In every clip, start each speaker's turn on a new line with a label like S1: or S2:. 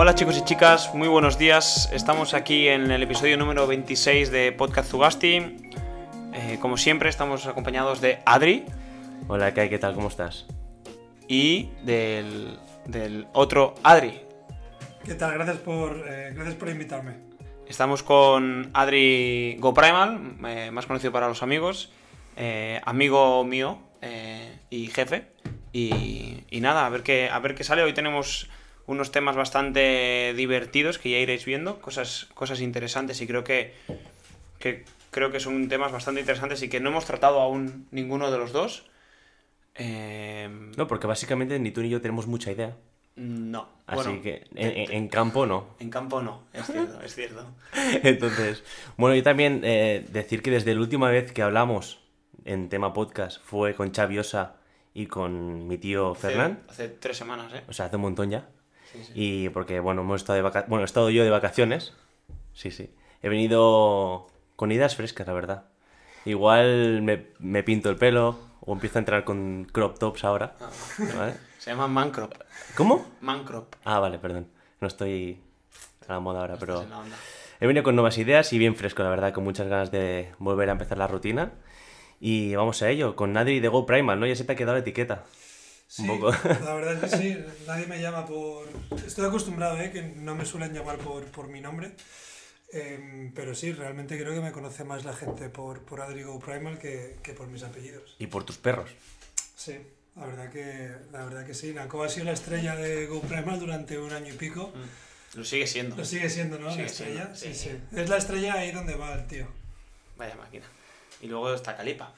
S1: Hola chicos y chicas, muy buenos días. Estamos aquí en el episodio número 26 de Podcast Zugasti. Eh, como siempre, estamos acompañados de Adri
S2: Hola, Kai, ¿qué tal? ¿Cómo estás?
S1: y del, del otro Adri.
S3: ¿Qué tal? Gracias por, eh, gracias por invitarme.
S1: Estamos con Adri GoPrimal, eh, más conocido para los amigos, eh, amigo mío eh, y jefe. Y, y nada, a ver, qué, a ver qué sale. Hoy tenemos unos temas bastante divertidos que ya iréis viendo, cosas, cosas interesantes y creo que, que creo que son temas bastante interesantes y que no hemos tratado aún ninguno de los dos. Eh,
S2: No, porque básicamente ni tú ni yo tenemos mucha idea.
S1: no.
S2: Así
S1: Bueno,
S2: que en, en- campo no.
S1: en campo no, es cierto, es cierto.
S2: Entonces, bueno, yo también eh, decir que desde la última vez que hablamos en tema podcast fue con Xavi Osa y con mi tío
S1: Hace-
S2: Fernán.
S1: Hace, tres semanas, ¿eh?
S2: O sea, hace un montón ya.
S1: Sí, sí.
S2: Y porque, bueno, hemos estado de vaca- Bueno, he estado yo de vacaciones. Sí, sí. He venido con ideas frescas, la verdad. Igual me, me pinto el pelo o empiezo a entrar con crop tops ahora.
S1: Ah.
S2: ¿vale?
S1: Se llama Mancrop.
S2: ¿Cómo?
S1: Mancrop.
S2: Ah, vale, perdón. No estoy a la moda ahora, pero he venido con nuevas ideas y bien fresco, la verdad, con muchas ganas de volver a empezar la rutina. Y vamos a ello, con Nadie de Go Primal, ¿no? Ya se te ha quedado la etiqueta.
S3: Sí,
S2: Un poco.
S3: la verdad es que sí, nadie me llama por... Estoy acostumbrado, ¿eh? Que no me suelen llamar por, por mi nombre. Em, pero sí, realmente creo que me conoce más la gente por, por Adrigo Primal que, que por mis apellidos.
S2: Y por tus perros.
S3: Sí, la verdad que, la verdad que sí. Nako ha sido la estrella de Go Primal durante un año y pico.
S1: Lo sigue siendo.
S3: Lo sigue siendo, ¿no?
S1: Sigue
S3: la estrella.
S1: siendo,
S3: sí,
S1: sí.
S3: sí. Es la estrella ahí donde va el tío.
S1: Vaya máquina. Y luego está Calipa,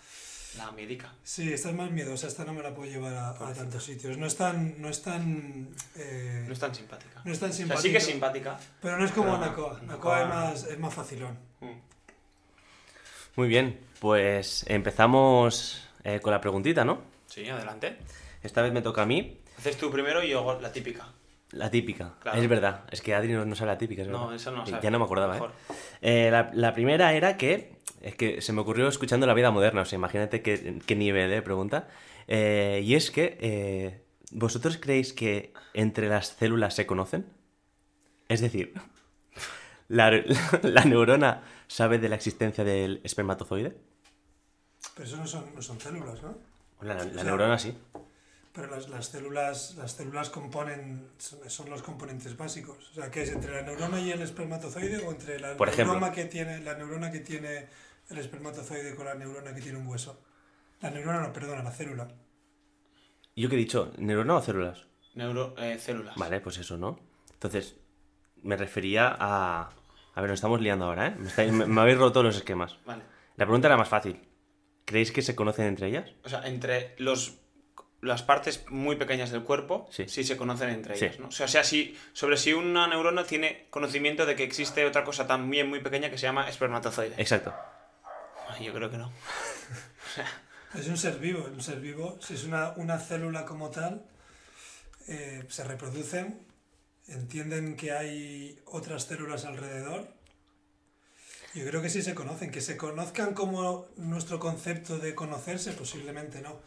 S1: la médica.
S3: Sí, esta es más miedosa, esta no me la puedo llevar a, a tantos sitios. No es tan... No es tan eh,
S1: No es tan simpática.
S3: no es tan
S1: O sea,
S3: simpática.
S1: sí que es simpática.
S3: Pero no es como Nakoa.
S1: Nakoa-
S3: es más, es más facilón.
S2: Muy bien, pues empezamos eh, con la preguntita, ¿no?
S1: Sí, adelante.
S2: Esta vez me toca a mí,
S1: Haces tú primero y yo hago la típica.
S2: la típica.
S1: Claro.
S2: Es verdad, es que Adri no, no sabe la típica, es
S1: No,
S2: verdad.
S1: eso no sabe.
S2: Ya no me acordaba,
S1: Mejor.
S2: ¿eh? Eh, la, la primera era que, es que se me ocurrió escuchando la vida moderna, o sea, imagínate qué, qué nivel de pregunta. Eh, y es que, eh, ¿vosotros creéis que entre las células se conocen? Es decir, ¿la, la neurona sabe de la existencia del espermatozoide?
S3: Pero eso no son, no son células, ¿no?
S2: La, la
S3: O sea,
S2: neurona sí.
S3: Pero las, las células, las células componen, son, son los componentes básicos. O sea, ¿qué es entre la neurona y el espermatozoide o entre la
S2: Por ejemplo.
S3: neurona que tiene la neurona que tiene el espermatozoide con la neurona que tiene un hueso? La neurona no, perdona, la célula.
S2: ¿Yo qué he dicho? ¿Neurona o células?
S1: Neuro, eh, células.
S2: Vale, pues eso, ¿no? Entonces, me refería a... A ver, nos estamos liando ahora, ¿eh? Me, estáis- me- me habéis roto los esquemas.
S1: Vale.
S2: La pregunta era más fácil. ¿Creéis que se conocen entre ellas?
S1: O sea, entre los las partes muy pequeñas del cuerpo
S2: Sí.
S1: sí, se conocen entre
S2: Sí.
S1: ellas, ¿no? O sea, o sea, si, sobre si una neurona tiene conocimiento de que existe otra cosa también muy pequeña que se llama espermatozoide.
S2: Exacto.
S1: Yo creo que no.
S3: Es un ser vivo, un ser vivo. Si es una, una célula como tal, eh, se reproducen, entienden que hay otras células alrededor. Yo creo que sí se conocen, que se conozcan como nuestro concepto de conocerse, posiblemente no.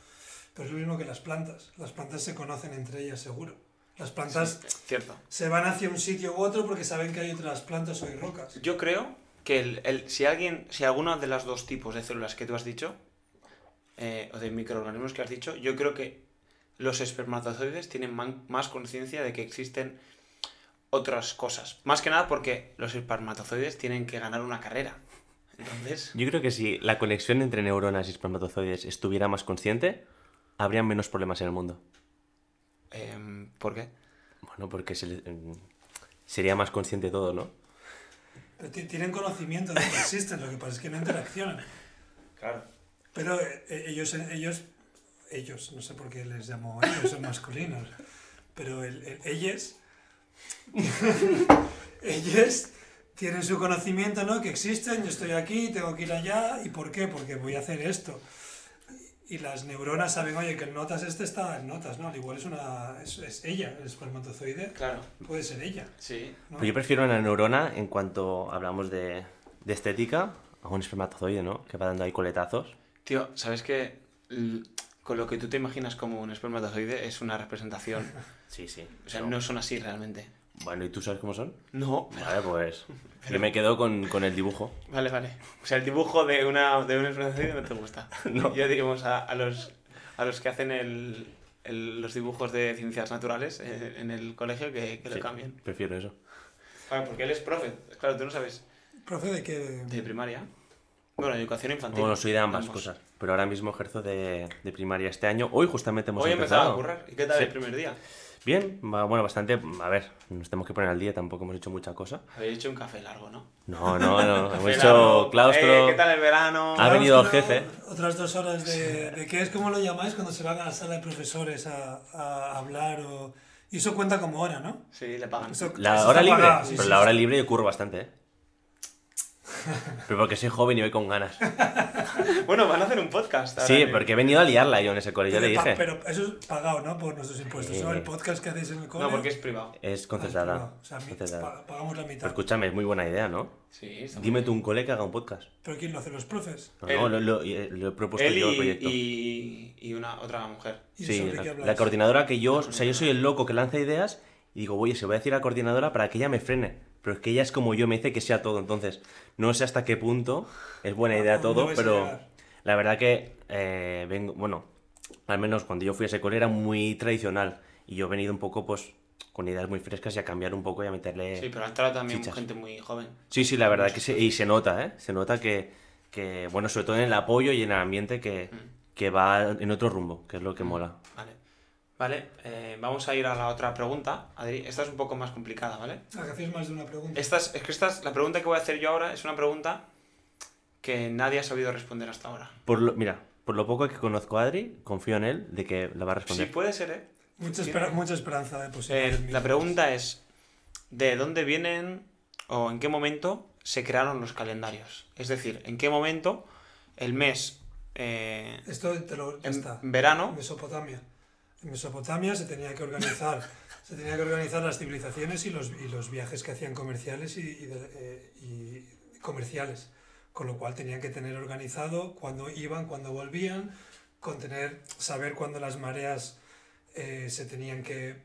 S3: Pero es lo mismo que las plantas. Las plantas se conocen entre ellas, seguro. Las plantas
S1: Cierto.
S3: se van hacia un sitio u otro porque saben que hay otras plantas o hay rocas.
S1: Yo creo que el, el- si alguien, si alguna de las dos tipos de células que tú has dicho, eh, o de microorganismos que has dicho, yo creo que los espermatozoides tienen man- más conciencia de que existen otras cosas. Más que nada porque los espermatozoides tienen que ganar una carrera. Entonces,
S2: Yo creo que si la conexión entre neuronas y espermatozoides estuviera más consciente, habría menos problemas en el mundo.
S1: em, ¿por qué?
S2: Bueno, porque se le- em, sería más consciente todo, ¿no?
S3: Pero Tienen conocimiento de que existen, lo que pasa es que no interaccionan.
S1: Claro.
S3: Pero eh, ellos, ellos, ellos, no sé por qué les llamo ellos, son masculinos, pero el, el- ellos, ellos tienen su conocimiento, ¿no? Que existen, yo estoy aquí, tengo que ir allá, ¿y por qué? Porque voy a hacer esto. Y las neuronas saben, oye, que el notas este está en notas, ¿no? Al igual es una, es, es ella, el espermatozoide,
S1: Claro.
S3: puede ser ella,
S1: Sí.
S3: ¿no?
S2: Pues yo prefiero una neurona en cuanto hablamos de, de estética a un espermatozoide, ¿no? Que va dando ahí coletazos.
S1: Tío, ¿sabes qué? L- Con lo que tú te imaginas como un espermatozoide es una representación.
S2: Sí, sí.
S1: O sea, no son así realmente.
S2: Bueno, ¿y tú sabes cómo son?
S1: No.
S2: Vale, pues. Yo me quedo con, con el dibujo.
S1: Vale, vale. O sea, el dibujo de una, de una no te gusta.
S2: No.
S1: Yo, digamos, a, a los, a los que hacen el, el- los dibujos de ciencias naturales eh, en el colegio que, que lo
S2: Sí,
S1: cambien.
S2: Prefiero eso.
S1: Claro, porque él es profe. Claro, tú no sabes.
S3: ¿Profe de qué?
S1: De primaria. Bueno, educación infantil.
S2: Bueno, soy de ambas
S1: Ambos.
S2: cosas. Pero ahora mismo ejerzo de, de primaria este año. Hoy justamente hemos
S1: Hoy empezado
S2: empezado.
S1: a currar. ¿Y qué tal
S2: Sí.
S1: el primer día?
S2: Bien, va- bueno, bastante. A ver, nos tenemos que poner al día, tampoco hemos hecho mucha cosa.
S1: Habéis hecho un café largo, ¿no?
S2: No, no, no. hemos hecho
S1: largo.
S2: claustro.
S1: Eh, ¿Qué tal el verano?
S2: Ha venido el jefe.
S3: Otras dos horas de, de qué es, ¿cómo lo llamáis cuando se van a la sala de profesores a, a hablar? O... Y eso cuenta como hora, ¿no?
S1: Sí, le pagan.
S3: Eso- eso
S2: La hora libre.
S3: pagado, sí,
S2: pero
S3: sí,
S2: la
S3: sí.
S2: hora libre yo curro bastante, ¿eh? Pero porque soy joven y voy con ganas.
S1: Bueno, van a hacer un podcast. ahora
S2: Sí, porque he venido a liarla yo en ese cole, ya le dije.
S3: pero eso es pagado, ¿no? Por nuestros impuestos. ¿no? El podcast que hacéis en el cole.
S1: No, porque es privado.
S2: Es
S3: ah, es
S2: concertada.
S3: privado. O sea,
S2: concertada.
S3: pagamos la mitad.
S2: Pero escúchame, es muy buena idea, ¿no?
S1: Sí,
S2: Dime
S1: bien.
S2: tú un cole que haga un podcast.
S3: ¿Pero quién lo hace? ¿Los profes?
S2: No,
S1: Él.
S2: no, lo, lo- eh, lo he propuesto
S1: Él
S2: yo el
S1: y,
S2: proyecto.
S1: y, y una otra mujer.
S3: ¿Y
S2: Sí, la, la coordinadora que yo, o sea, yo soy el loco que lanza ideas y digo, oye, se voy a decir a la coordinadora para que ella me frene. Pero es que ella es como yo, me dice que sea todo. Entonces, no sé hasta qué punto es buena idea
S3: ¿A dónde
S2: todo, pero la verdad que eh, vengo, bueno, al menos cuando yo fui a ese cole era muy tradicional y yo he venido un poco, pues, con ideas muy frescas y a cambiar un poco y a meterle...
S1: Sí, pero ha entrado también
S2: Chichas.
S1: gente muy joven.
S2: Sí, sí, la verdad que sí, y se nota, ¿eh? Se nota que, que, bueno, sobre todo en el apoyo y en el ambiente que, que va en otro rumbo, que es lo que mola.
S1: Vale. Eh, vamos a ir a la otra pregunta. Adri, esta es un poco más complicada, ¿vale?
S3: Ah, que hacéis más de una pregunta.
S1: Esta es, es que esta es- la pregunta que voy a hacer yo ahora es una pregunta que nadie ha sabido responder hasta ahora.
S2: Por lo, mira, por lo poco que conozco a Adri, confío en él de que la va a
S1: Sí,
S2: responder.
S1: puede ser, ¿eh?
S3: Mucha,
S1: Sí.
S3: espera- mucha esperanza de
S1: Eh, la pregunta es, ¿de dónde vienen o en qué momento se crearon los calendarios? Es decir, ¿en qué momento el mes eh,
S3: Esto te lo ya
S1: en
S3: está.
S1: verano?
S3: Mesopotamia. En Mesopotamia se tenía que organizar, se tenía que organizar las civilizaciones y los, y los viajes que hacían comerciales y, y de- eh, y comerciales. Con lo cual tenían que tener organizado cuándo iban, cuándo volvían, con tener, saber cuándo las mareas eh, se tenían que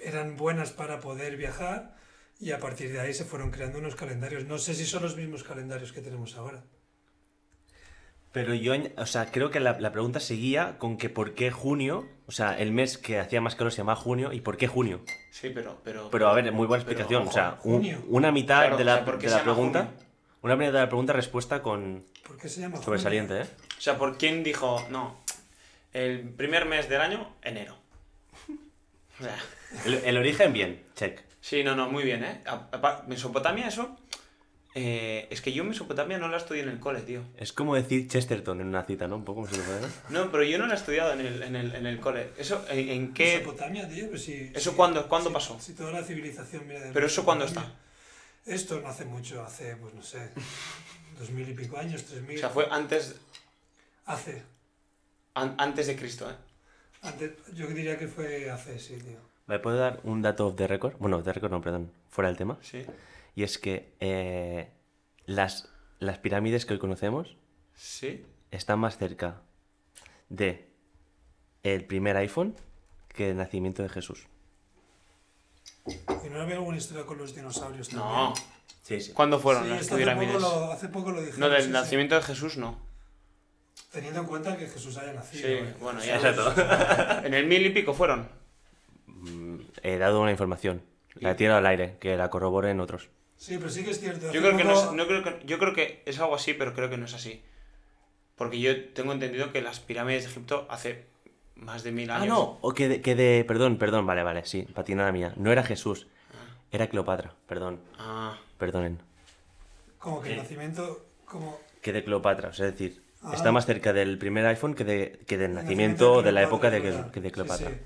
S3: eran buenas para poder viajar y a partir de ahí se fueron creando unos calendarios. No sé si son los mismos calendarios que tenemos ahora.
S2: Pero yo, o sea, creo que la, la pregunta seguía con que por qué junio, o sea, el mes que hacía más calor se llamaba junio, y por qué junio.
S1: Sí, pero... Pero,
S2: Pero a ver, muy buena explicación. o sea, un- una mitad
S1: Claro,
S2: de
S1: o
S2: la,
S1: sea, ¿por qué
S2: de la pregunta,
S1: junio?
S2: una mitad de la pregunta respuesta con
S3: ¿Por qué se llama junio?
S2: sobresaliente, ¿eh?
S1: O sea, ¿por quién dijo, no, el primer mes del año, enero? O sea,
S2: El, el origen, bien, check.
S1: sí, no, no, muy bien, ¿eh? Mesopotamia, eso... eh, es que yo Mesopotamia no la estudié en el cole, tío.
S2: Es como decir Chesterton en una cita, ¿no? Un poco si fuera.
S1: No, pero yo no la he estudiado en el, en el, en el cole. ¿Eso en, en qué...?
S3: Mesopotamia, tío, pues sí.
S1: ¿Eso
S3: sí,
S1: cuándo- cuándo pasó?
S3: Si toda la civilización viene de
S1: ¿Pero eso cuándo
S3: Mesopotamia. Esto no hace mucho, hace, pues no sé, dos mil y pico años, tres mil.
S1: O sea, fue antes,
S3: Hace.
S1: an- antes de Cristo, ¿eh?
S3: Antes, yo diría que fue hace, sí, tío.
S2: ¿Me puedo dar un dato de récord? Bueno, de récord no, perdón, fuera del tema.
S1: Sí.
S2: Y es que eh, las, las pirámides que hoy conocemos
S1: Sí.
S2: están más cerca de el primer iPhone que el nacimiento de Jesús.
S3: ¿Y no había alguna historia con los dinosaurios también?
S1: No.
S2: Sí, sí.
S1: ¿Cuándo fueron
S3: Sí,
S1: las
S3: esto hace poco,
S1: pirámides?
S3: lo, hace poco lo dijimos.
S1: No, del
S3: sí, sí.
S1: nacimiento de Jesús no.
S3: Teniendo en cuenta que Jesús haya nacido.
S1: Sí,
S3: ¿eh?
S1: bueno, ya.
S2: Exacto.
S1: En el mil y pico fueron.
S2: Mm, He dado una información. La he tirado al aire, que la corroboren otros.
S3: Sí, pero sí que es cierto.
S1: Yo creo que no es, no creo que, yo creo que es algo así, pero creo que no es así. Porque yo tengo entendido que las pirámides de Egipto hace más de mil años.
S2: Ah, no. O que de, que de- Perdón, perdón, vale, vale, sí. Patinada mía. No era Jesús. Era Cleopatra. Perdón.
S1: Ah,
S2: Perdonen.
S3: Como que el
S2: Eh.
S3: nacimiento, como...
S2: Que de Cleopatra. O sea, es decir,
S3: Ah.
S2: está más cerca del primer iPhone que, de, que del
S3: el
S2: nacimiento de la época de,
S3: Cleopatra,
S2: que de
S3: sí,
S2: Cleopatra.
S3: sí.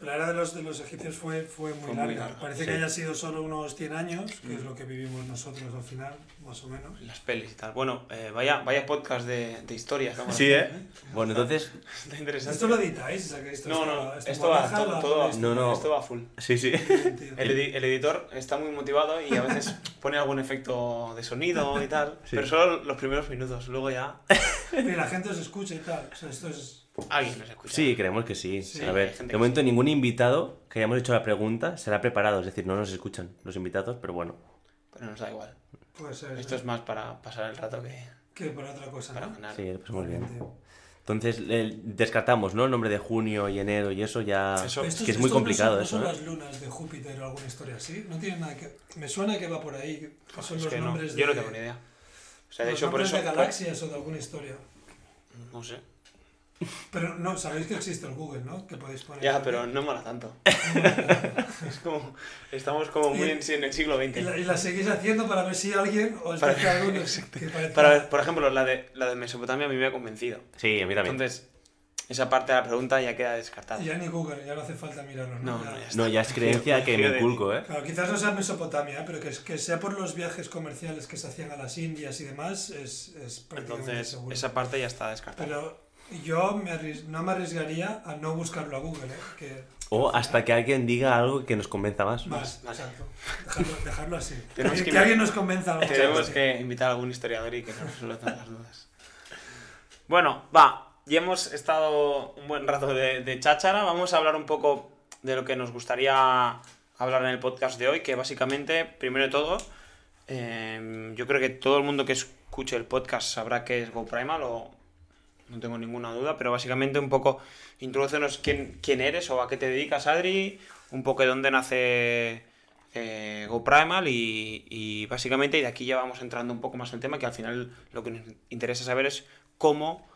S3: La era de los, de los egipcios fue, fue muy
S1: Fue muy
S3: larga. Parece
S2: sí.
S3: que haya sido solo unos 100 años, que es lo que vivimos nosotros al final, más o menos.
S1: las pelis y tal. Bueno, eh, vaya, vaya podcast de, de historia.
S2: Sí, ¿eh?
S1: haciendo,
S2: Bueno, entonces...
S1: Está interesante.
S3: ¿Esto lo editáis? O sea, que esto
S1: No,
S3: está-
S1: no,
S3: esto
S1: esto va, todo,
S2: No, no.
S1: esto va full.
S2: Sí, sí.
S1: El, edi- el editor está muy motivado y a veces pone algún efecto de sonido y tal,
S2: Sí.
S1: pero solo los primeros minutos, luego ya...
S3: Que la gente os escucha y tal. O sea, esto es...
S1: alguien nos escucha.
S2: Sí, creemos que sí.
S3: Sí,
S2: a ver, de momento ningún invitado que hayamos hecho la pregunta será preparado, es decir, no nos escuchan los invitados, pero bueno.
S1: Pero nos da igual.
S3: Puede ser.
S1: Esto es más para pasar el rato que
S3: Que por otra cosa,
S1: para
S3: ¿no?
S1: ganar.
S2: Sí, lo pasamos bien. Entonces, descartamos, ¿no? El nombre de junio y enero y eso ya...
S1: Eso-
S3: Estos-
S2: que es muy
S3: estos no
S2: complicado
S3: son-
S2: eso,
S3: ¿No
S2: ¿eh?
S3: son las lunas de Júpiter o alguna historia así? No tiene nada que... Me suena que va por ahí, que son
S1: Es
S3: los
S1: que no,
S3: nombres
S1: yo no tengo ni idea. O sea, de hecho, por
S3: nombres
S1: eso.
S3: de galaxias o de alguna historia.
S1: No sé.
S3: Pero no, sabéis que existe el Google, ¿no? Que podéis poner...
S1: Ya, pero no mola tanto. es como. Estamos como muy en, en el siglo
S3: Y
S1: XX.
S3: la, y la seguís haciendo para ver si alguien os
S1: Para-
S3: dice alguno que parezca-
S1: Para, por ejemplo, la de, la de Mesopotamia a mí me ha convencido.
S2: Sí, a mí también.
S1: Entonces, esa parte de la pregunta ya queda descartada.
S3: Ya ni Google, ya no hace falta mirarlo, ¿no?
S1: No,
S3: Ya-
S1: no, ya.
S2: No, ya es creencia que me inculco, ¿eh?
S3: Claro, quizás no sea Mesopotamia, ¿eh? pero que, que sea por los viajes comerciales que se hacían a las Indias y demás, es, es prácticamente
S1: Entonces,
S3: seguro.
S1: esa parte ya está descartada.
S3: Pero yo me arris- no me arriesgaría a no buscarlo a Google, ¿eh? Que
S2: O hasta que alguien diga algo que nos convenza más.
S3: más, exacto. Dejarlo, dejarlo así.
S1: Tenemos
S3: que, alguien nos convenza.
S1: Tenemos que invitar a algún historiador y que nos resuelva todas las dudas. Bueno, va. Ya hemos estado un buen rato de, de cháchara. Vamos a hablar un poco de lo que nos gustaría hablar en el podcast de hoy, que básicamente, primero de todo, eh, yo creo que todo el mundo que escuche el podcast sabrá que es GoPrimal o no tengo ninguna duda, pero básicamente un poco introducenos quién, quién eres o a qué te dedicas, Adri, un poco de dónde nace eh, GoPrimal y, y básicamente y de aquí ya vamos entrando un poco más en el tema, que al final lo que nos interesa saber es cómo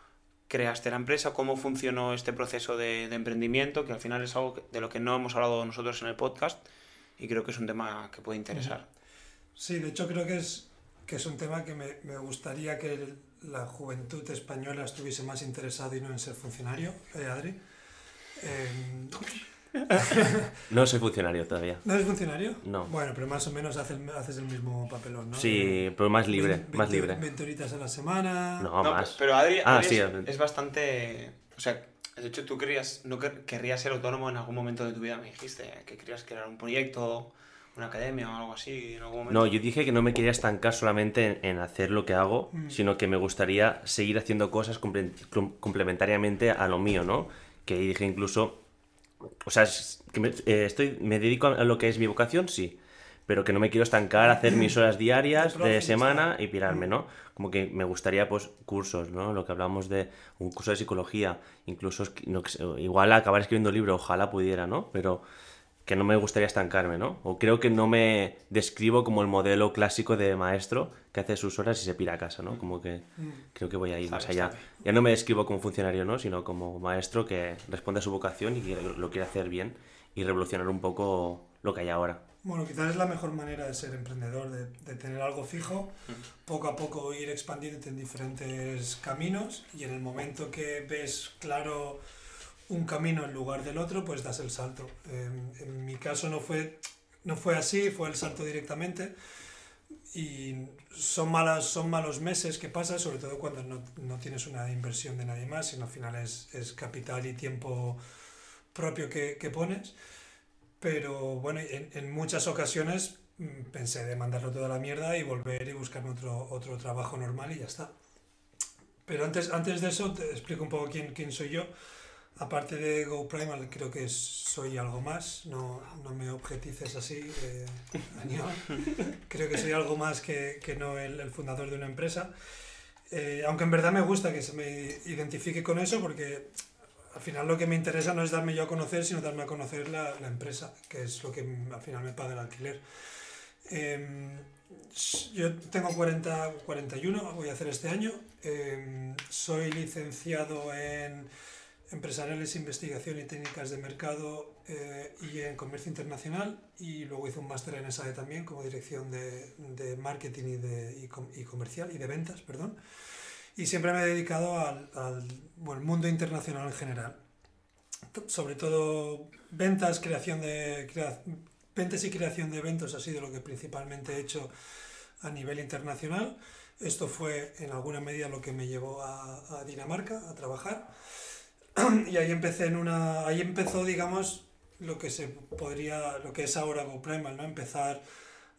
S1: creaste la empresa, cómo funcionó este proceso de, emprendimiento, que al final es algo de lo que no hemos hablado nosotros en el podcast y creo que es un tema que puede interesar.
S3: Sí, de hecho creo que es, que es un tema que me, me gustaría que la juventud española estuviese más interesada y no en ser funcionario, ¿eh, Adri? Eh,
S2: No soy funcionario todavía.
S3: ¿No eres funcionario?
S2: No.
S3: Bueno, pero más o menos haces, haces el mismo papelón, ¿no?
S2: Sí, pero más libre,
S3: Vein-
S2: más
S3: 20
S2: libre.
S3: 20 horitas a la semana.
S2: No,
S1: No,
S2: más.
S1: Pero Adri,
S2: Ah,
S1: Adri
S2: sí,
S1: es, bastante... O sea, de hecho tú querías, no quer- querrías ser autónomo en algún momento de tu vida, me dijiste, que querías crear un proyecto, una academia o algo así en algún momento.
S2: No, yo dije que no me quería estancar solamente en, en hacer lo que hago,
S3: Mm.
S2: sino que me gustaría seguir haciendo cosas comple- com- complementariamente a lo mío, ¿no? Que ahí dije incluso, o sea, es que me, eh, estoy, me dedico a lo que es mi vocación, sí, pero que no me quiero estancar a hacer mis horas diarias
S3: De
S2: semana y pirarme,
S3: Mm.
S2: ¿no? Como que me gustaría, pues, cursos, ¿no? Lo que hablamos de un curso de psicología, incluso, no, igual acabar escribiendo un libro, ojalá pudiera, ¿no? Pero que no me gustaría estancarme, ¿no? O creo que no me describo como el modelo clásico de maestro que hace sus horas y se pira a casa, ¿no? Como que
S3: Mm.
S2: creo que voy a ir más allá. Ya no me describo como funcionario, ¿no? Sino como maestro que responde a su vocación y que lo quiere hacer bien y revolucionar un poco lo que hay ahora.
S3: Bueno, quizás es la mejor manera de ser emprendedor, de, de tener algo fijo, poco a poco ir expandiéndote en diferentes caminos y en el momento que ves claro un camino en lugar del otro, pues das el salto. En, mi caso no fue, no fue así, fue el salto directamente y son, malas, son malos meses que pasas, sobre todo cuando no, no tienes una inversión de nadie más, sino al final es, es capital y tiempo propio que, que pones. Pero bueno, en, en muchas ocasiones mm, pensé de mandarlo toda la mierda y volver y buscarme otro, otro trabajo normal y ya está. Pero antes, antes de eso te explico un poco quién, quién soy yo. Aparte de GoPrimal, creo que soy algo más, no, no me objetices así, eh, Aníbal. Creo que soy algo más que, que no el, el fundador de una empresa. Eh, aunque en verdad me gusta que se me identifique con eso, porque al final lo que me interesa no es darme yo a conocer, sino darme a conocer la, la empresa, que es lo que al final me paga el alquiler. Em, yo tengo 40, 41, voy a hacer este año. Em, soy licenciado en empresariales, investigación y técnicas de mercado eh, y en comercio internacional y luego hice un máster en SAE también como dirección de, de marketing y, de, y, com- y comercial y de ventas, perdón. Y siempre me he dedicado al, al bueno, mundo internacional en general. Sobre todo ventas, creación de crea- ventas y creación de eventos ha sido lo que principalmente he hecho a nivel internacional. Esto fue en alguna medida lo que me llevó a, a Dinamarca a trabajar. Y ahí empecé en una. Ahí empezó, digamos, lo que se podría. lo que es ahora GoPrimal, ¿no? Empezar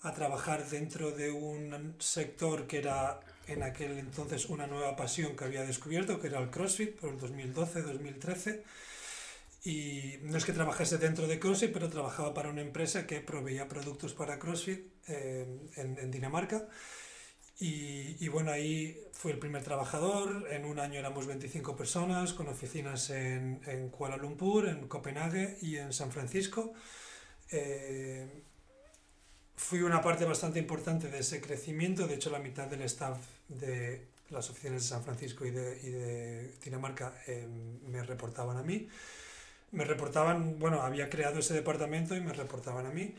S3: a trabajar dentro de un sector que era en aquel entonces una nueva pasión que había descubierto, que era el CrossFit, por el 2012-2013. Y no es que trabajase dentro de CrossFit, pero trabajaba para una empresa que proveía productos para CrossFit eh, en, en, Dinamarca. Y, y, bueno, ahí fui el primer trabajador. En un año éramos 25 personas, con oficinas en, en Kuala Lumpur, en Copenhague y en San Francisco. Eh, fui una parte bastante importante de ese crecimiento. De hecho, la mitad del staff de las oficinas de San Francisco y de, y de Dinamarca eh, me reportaban a mí. Me reportaban, bueno, había creado ese departamento y me reportaban a mí.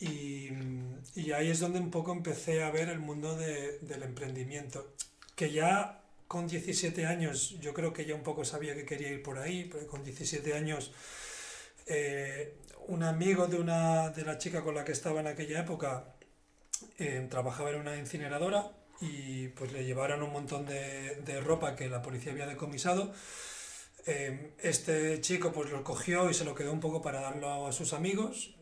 S3: Y, y ahí es donde un poco empecé a ver el mundo de, del emprendimiento. Que ya con 17 años, yo creo que ya un poco sabía que quería ir por ahí, pero con 17 años eh, un amigo de, una, de la chica con la que estaba en aquella época eh, trabajaba en una incineradora y pues le llevaron un montón de, de ropa que la policía había decomisado. Eh, este chico pues lo cogió y se lo quedó un poco para darlo a sus amigos.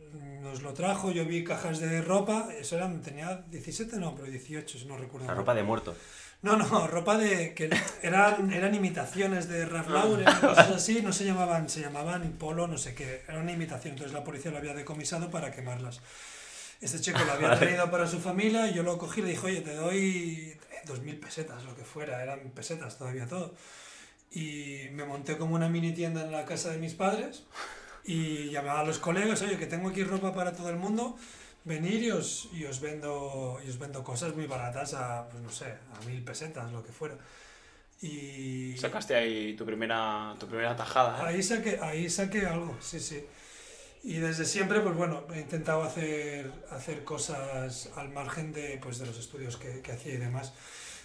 S3: Nos lo trajo, yo vi cajas de ropa, eso eran, tenía 17, no, pero 18, si no recuerdo.
S2: La ropa de muerto.
S3: No, no, ropa de. que eran, eran imitaciones de Ralph Lauren, cosas así, no se llamaban, se llamaban polo, no sé qué, era una imitación, entonces la policía lo había decomisado para quemarlas. Este chico lo había traído para su familia y yo lo cogí y le dije, oye, te doy dos mil pesetas, lo que fuera, eran pesetas todavía todo. Y me monté como una mini tienda en la casa de mis padres y llamaba a los colegas, oye, que tengo aquí ropa para todo el mundo venir y os, y os, vendo, y os vendo cosas muy baratas a, pues no sé, a mil pesetas, lo que fuera. Y...
S1: Sacaste ahí tu primera, tu primera tajada.
S3: ¿eh? Ahí, saqué, ahí saqué algo, sí, sí. Y desde siempre, pues bueno, he intentado hacer, hacer cosas al margen de, pues, de los estudios que, que hacía y demás.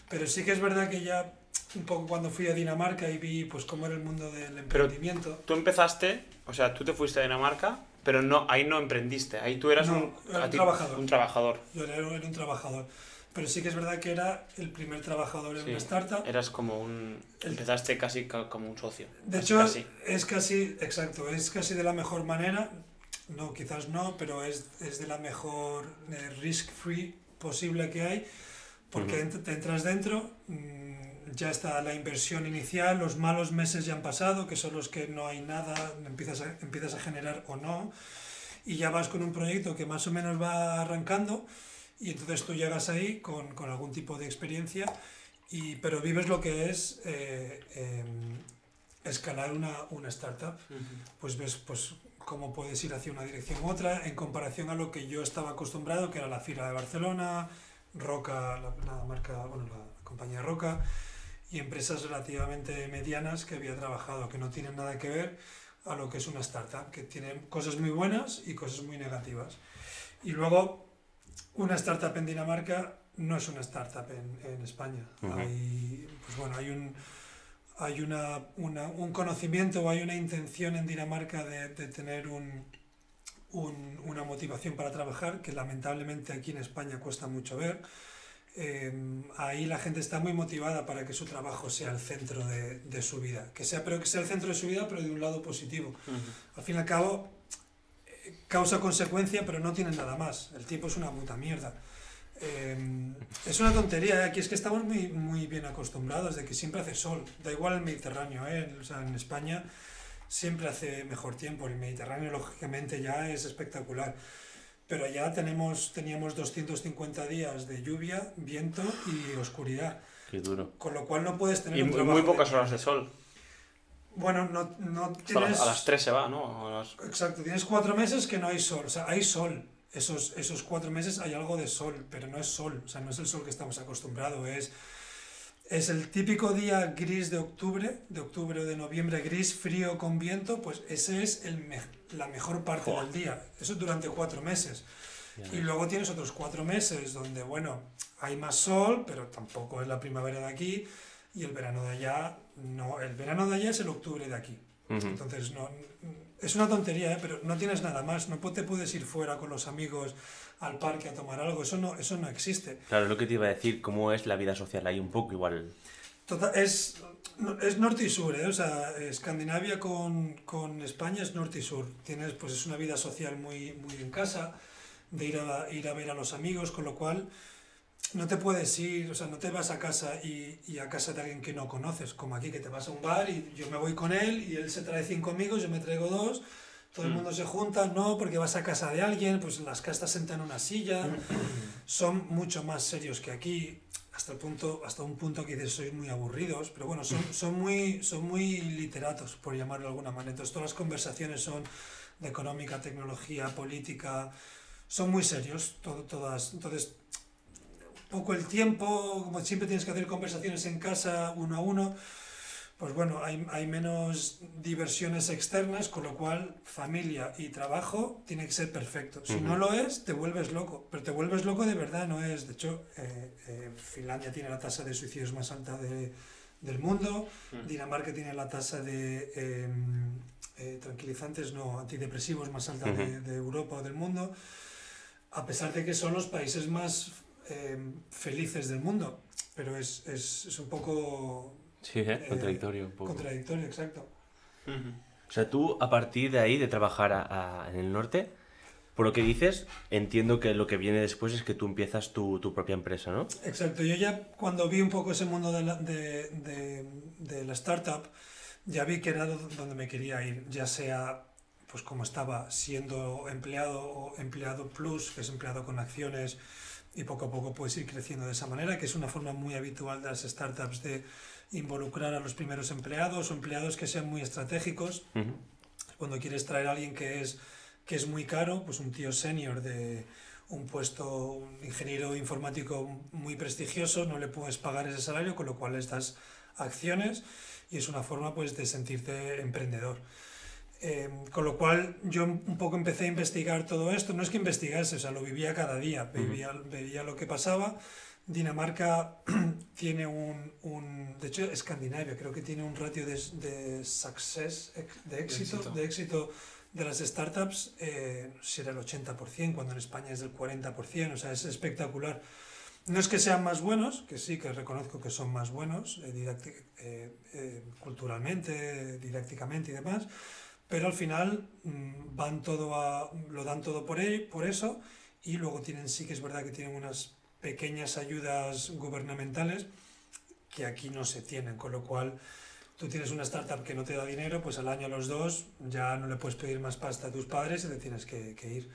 S3: Pero sí que es verdad que ya un poco cuando fui a Dinamarca y vi pues cómo era el mundo del emprendimiento.
S1: Pero tú empezaste, o sea, tú te fuiste a Dinamarca pero no, ahí no emprendiste, ahí tú eras un,
S3: un, trabajador.
S1: un trabajador.
S3: Yo era, un trabajador. Pero sí que es verdad que era el primer trabajador en una startup.
S1: Eras como un... Empezaste casi como un socio.
S3: De hecho, casi. es casi, exacto, es casi de la mejor manera, no, quizás no, pero es, es de la mejor eh, risk-free posible que hay, porque uh -huh. te entras dentro, mmm, ya está la inversión inicial, los malos meses ya han pasado, que son los que no hay nada, empiezas a, empiezas a generar o no, y ya vas con un proyecto que más o menos va arrancando, y entonces tú llegas ahí con, con algún tipo de experiencia, y, pero vives lo que es eh, eh, escalar una, una startup, uh -huh. pues ves pues, cómo puedes ir hacia una dirección u otra, en comparación a lo que yo estaba acostumbrado, que era la fila de Barcelona, Roca, la, la marca, bueno, la compañía Roca, y empresas relativamente medianas que había trabajado, que no tienen nada que ver a lo que es una startup, que tiene cosas muy buenas y cosas muy negativas. Y luego, una startup en Dinamarca no es una startup en, en España. Uh -huh. Hay, pues bueno, hay un, hay una, una, un conocimiento o hay una intención en Dinamarca de, de tener un, un, una motivación para trabajar que lamentablemente aquí en España cuesta mucho ver eh, ahí la gente está muy motivada para que su trabajo sea el centro de, de, su vida. Que sea, pero que sea el centro de su vida, pero de un lado positivo. Uh -huh. Al fin y al cabo, eh, causa-consecuencia, pero no tiene nada más. El tiempo es una puta mierda. Eh, es una tontería, ¿eh? aquí es que estamos muy, muy bien acostumbrados de que siempre hace sol. Da igual el Mediterráneo, ¿eh? o sea, en España siempre hace mejor tiempo. El Mediterráneo, lógicamente, ya es espectacular pero allá tenemos, teníamos 250 días de lluvia, viento y oscuridad.
S2: Qué duro.
S3: Con lo cual no puedes tener
S1: y
S3: un
S1: muy pocas de... horas de sol.
S3: Bueno, no, no tienes...
S1: A las 3 se va, ¿no? Las...
S3: Exacto, tienes cuatro meses que no hay sol. O sea, hay sol. Esos, esos cuatro meses hay algo de sol, pero no es sol. O sea, no es el sol que estamos acostumbrados. Es, es el típico día gris de octubre, de octubre o de noviembre, gris, frío, con viento. Pues ese es el mejor la mejor parte Joder. del día. Eso durante cuatro meses. Y luego tienes otros cuatro meses donde, bueno, hay más sol, pero tampoco es la primavera de aquí. Y el verano de allá, no, el verano de allá es el octubre de aquí. Uh -huh. Entonces, no, es una tontería, ¿eh? pero no tienes nada más. No te puedes ir fuera con los amigos al parque a tomar algo. Eso no, eso no existe.
S2: Claro, es lo que te iba a decir, cómo es la vida social ahí un poco igual.
S3: Total, es, es norte y sur, ¿eh? o sea, Escandinavia con, con, España es norte y sur. Tienes, pues es una vida social muy, muy en casa, de ir a, ir a ver a los amigos, con lo cual no te puedes ir, o sea, no te vas a casa y, y, a casa de alguien que no conoces, como aquí, que te vas a un bar y yo me voy con él y él se trae cinco amigos, yo me traigo dos, todo el mm. mundo se junta, no, porque vas a casa de alguien, pues las castas sentan en una silla, son mucho más serios que aquí, hasta, el punto, hasta un punto que dices, sois muy aburridos, pero bueno, son, son, muy, son muy literatos, por llamarlo de alguna manera. Entonces, todas las conversaciones son de económica, tecnología, política, son muy serios, todo, todas. Entonces, poco el tiempo, como siempre tienes que hacer conversaciones en casa uno a uno, pues bueno, hay, hay, menos diversiones externas, con lo cual familia y trabajo tiene que ser perfecto. Si no lo es, te vuelves loco, pero te vuelves loco de verdad, no es. De hecho, eh, eh, Finlandia tiene la tasa de suicidios más alta de, del mundo, Dinamarca tiene la tasa de em, eh, tranquilizantes, no, antidepresivos más alta de, de Europa o del mundo, a pesar de que son los países más eh, felices del mundo, pero es, es, es un poco...
S2: Sí, ¿eh? eh contradictorio un poco.
S3: Contradictorio, exacto.
S2: O sea, tú a partir de ahí, de trabajar a, en el norte, por lo que dices, entiendo que lo que viene después es que tú empiezas tu, tu propia empresa, ¿no?
S3: Exacto, yo ya cuando vi un poco ese mundo de la, de, de, de la startup, ya vi que era donde me quería ir, ya sea pues como estaba siendo empleado o empleado plus, que es empleado con acciones, y poco a poco puedes ir creciendo de esa manera, que es una forma muy habitual de las startups de involucrar a los primeros empleados o empleados que sean muy estratégicos. Cuando quieres traer a alguien que es, que es muy caro, pues un tío senior de un puesto, un ingeniero informático muy prestigioso, no le puedes pagar ese salario, con lo cual les das acciones y es una forma pues de sentirte emprendedor. Eh, con lo cual yo un poco empecé a investigar todo esto, no es que investigase, o sea, lo vivía cada día, veía, veía lo que pasaba. Dinamarca tiene un, un, de hecho Escandinavia creo que tiene un ratio de, de success, de éxito, de éxito de las startups, eh, si era el 80%, cuando en España es del 40%, o sea, es espectacular. No es que sean más buenos, que sí, que reconozco que son más buenos eh, eh, culturalmente, didácticamente y demás, pero al final mm, van todo a, lo dan todo por, ello, por eso y luego tienen, sí que es verdad que tienen unas pequeñas ayudas gubernamentales que aquí no se tienen, con lo cual tú tienes una startup que no te da dinero, pues al año a los dos ya no le puedes pedir más pasta a tus padres y te tienes que, ir.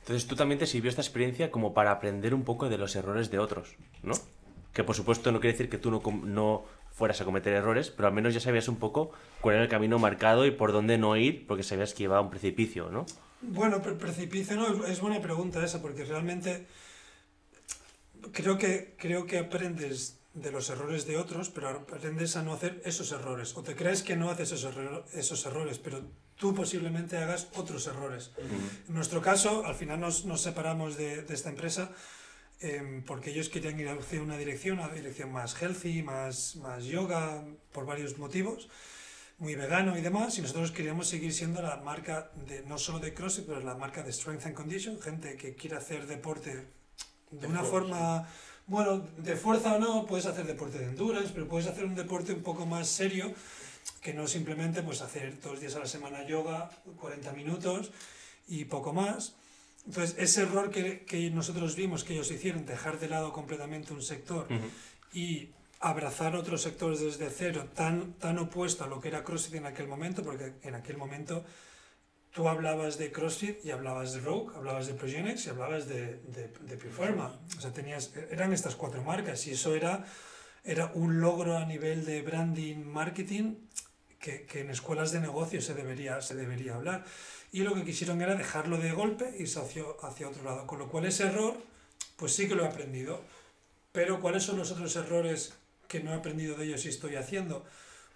S2: Entonces tú también te sirvió esta experiencia como para aprender un poco de los errores de otros, ¿no? Que por supuesto no quiere decir que tú no, no fueras a cometer errores, pero al menos ya sabías un poco cuál era el camino marcado y por dónde no ir, porque sabías que iba a un precipicio, ¿no?
S3: Bueno, precipicio no, es buena pregunta esa, porque realmente creo que, creo que aprendes de los errores de otros, pero aprendes a no hacer esos errores. O te crees que no haces esos, esos errores, pero tú posiblemente hagas otros errores. En nuestro caso, al final nos, nos separamos de, de esta empresa Em, porque ellos querían ir hacia una dirección, una dirección más healthy, más, más yoga, por varios motivos, muy vegano y demás, y nosotros queríamos seguir siendo la marca de no solo de CrossFit, pero la marca de Strength and Condition, gente que quiere hacer deporte de, una forma, bueno, de fuerza o no, puedes hacer deporte de endurance, pero puedes hacer un deporte un poco más serio, que no simplemente pues hacer dos días a la semana yoga, 40 minutos y poco más. Entonces, ese error que, que, nosotros vimos que ellos hicieron, dejar de lado completamente un sector y abrazar otros sectores desde cero, tan, tan opuesto a lo que era CrossFit en aquel momento, porque en aquel momento tú hablabas de CrossFit y hablabas de Rogue, hablabas de Progenex y hablabas de, de, de Pure O sea, tenías, eran estas cuatro marcas y eso era, era un logro a nivel de branding, marketing, que, que en escuelas de negocio se debería, se debería hablar y lo que quisieron era dejarlo de golpe y irse hacia, hacia otro lado. Con lo cual ese error, pues sí que lo he aprendido. Pero ¿cuáles son los otros errores que no he aprendido de ellos y estoy haciendo?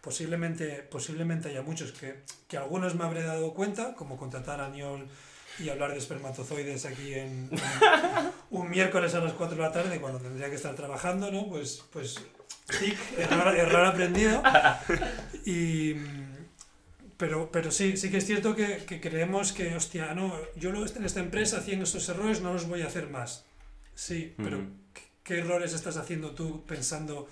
S3: Posiblemente, posiblemente haya muchos que, que algunos me habré dado cuenta, como contratar a Niol y hablar de espermatozoides aquí en, un miércoles a las 4 de la tarde cuando tendría que estar trabajando, ¿no? Pues, pues sí, error, error aprendido. Y, pero, pero sí, sí que es cierto que, que creemos que, hostia, no, yo en esta empresa haciendo estos errores no los voy a hacer más. Sí, pero ¿qué, errores estás haciendo tú pensando,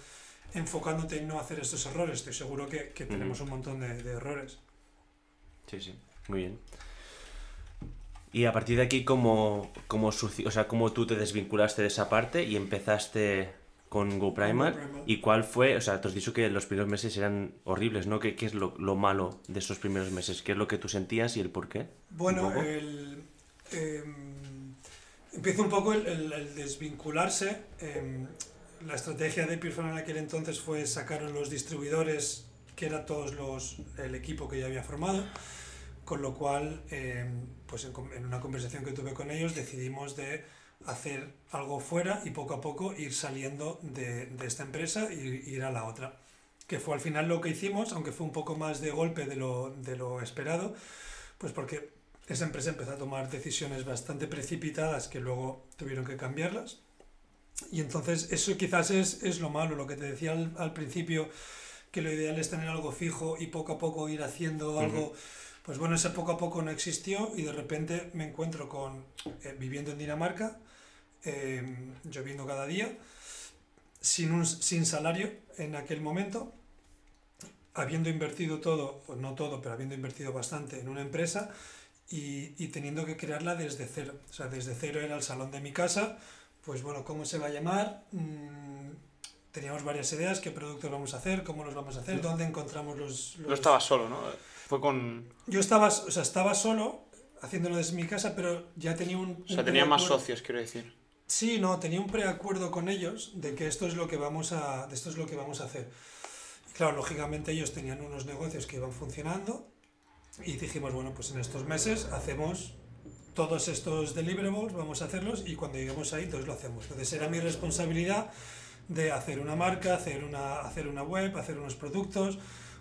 S3: enfocándote en no hacer estos errores? Estoy seguro que, que tenemos un montón de, de, errores.
S2: Sí, sí, muy bien. Y a partir de aquí, ¿cómo, cómo, o sea, ¿cómo tú te desvinculaste de esa parte y empezaste con GoPrimal?
S3: GoPrimal.
S2: ¿Y cuál fue? O sea, te has dicho que los primeros meses eran horribles, ¿no? ¿Qué, qué es lo, lo malo de esos primeros meses? ¿Qué es lo que tú sentías y el por qué?
S3: Bueno, el, em, empieza un poco el, el- el desvincularse. em, la estrategia de Peerfan en aquel entonces fue sacar a los distribuidores, que era todos los, el equipo que ya había formado, con lo cual, em, pues en, en una conversación que tuve con ellos, decidimos de hacer algo fuera y poco a poco ir saliendo de, de esta empresa y ir a la otra. Que fue al final lo que hicimos, aunque fue un poco más de golpe de lo, de lo esperado, pues porque esa empresa empezó a tomar decisiones bastante precipitadas que luego tuvieron que cambiarlas. Y entonces eso quizás es, es lo malo, lo que te decía al, al principio, que lo ideal es tener algo fijo y poco a poco ir haciendo algo. Pues bueno, ese poco a poco no existió y de repente me encuentro con eh, viviendo en Dinamarca, eh, lloviendo cada día, sin, un, sin salario en aquel momento, habiendo invertido todo, no todo, pero habiendo invertido bastante en una empresa y, y teniendo que crearla desde cero. O sea, desde cero era el salón de mi casa, pues bueno, ¿cómo se va a llamar? Mm, teníamos varias ideas, qué productos vamos a hacer, cómo los vamos a hacer, dónde encontramos los...
S1: No
S3: los-
S1: estabas solo, ¿no? Fue con...
S3: Yo estaba, o sea, estaba solo haciéndolo desde mi casa, pero ya tenía un...
S1: O sea, tenía más socios, quiero decir.
S3: Sí, no, tenía un preacuerdo con ellos de que esto es lo que vamos a, de esto es lo que vamos a hacer. Claro, lógicamente ellos tenían unos negocios que iban funcionando y dijimos, bueno, pues en estos meses hacemos todos estos deliverables, vamos a hacerlos y cuando lleguemos ahí, entonces lo hacemos. Entonces era mi responsabilidad de hacer una marca, hacer una, hacer una web, hacer unos productos,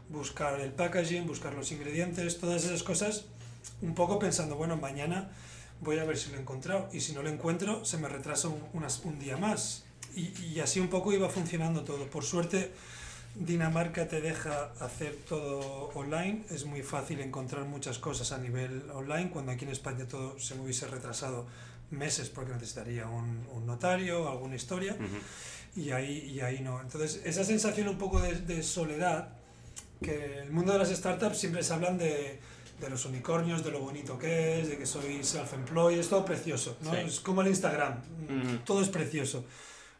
S3: buscar el packaging, buscar los ingredientes, todas esas cosas, un poco pensando, bueno, mañana voy a ver si lo he encontrado y si no lo encuentro se me retrasa un, unas- un día más. Y, y así un poco iba funcionando todo. Por suerte Dinamarca te deja hacer todo online, es muy fácil encontrar muchas cosas a nivel online, cuando aquí en España todo se me hubiese retrasado meses porque necesitaría un, un notario, alguna historia,
S2: Ujú.
S3: y ahí, y ahí no. Entonces, esa sensación un poco de, de soledad, que el mundo de las startups siempre se hablan de, de los unicornios, de lo bonito que es, de que soy self-employed, es todo precioso, ¿no?
S1: Sí.
S3: Es como el Instagram, todo es precioso.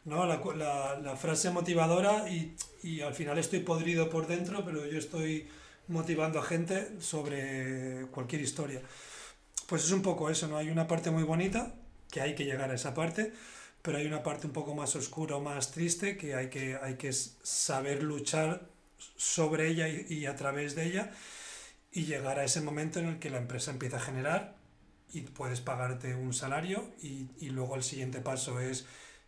S3: ¿no? La, la, la frase motivadora y, y al final estoy podrido por dentro, pero yo estoy motivando a gente sobre cualquier historia. Pues es un poco eso, ¿no? Hay una parte muy bonita, que hay que llegar a esa parte, pero hay una parte un poco más oscura o más triste que hay que, hay que saber luchar sobre ella y, y a través de ella y llegar a ese momento en el que la empresa empieza a generar y puedes pagarte un salario y, y luego el siguiente paso es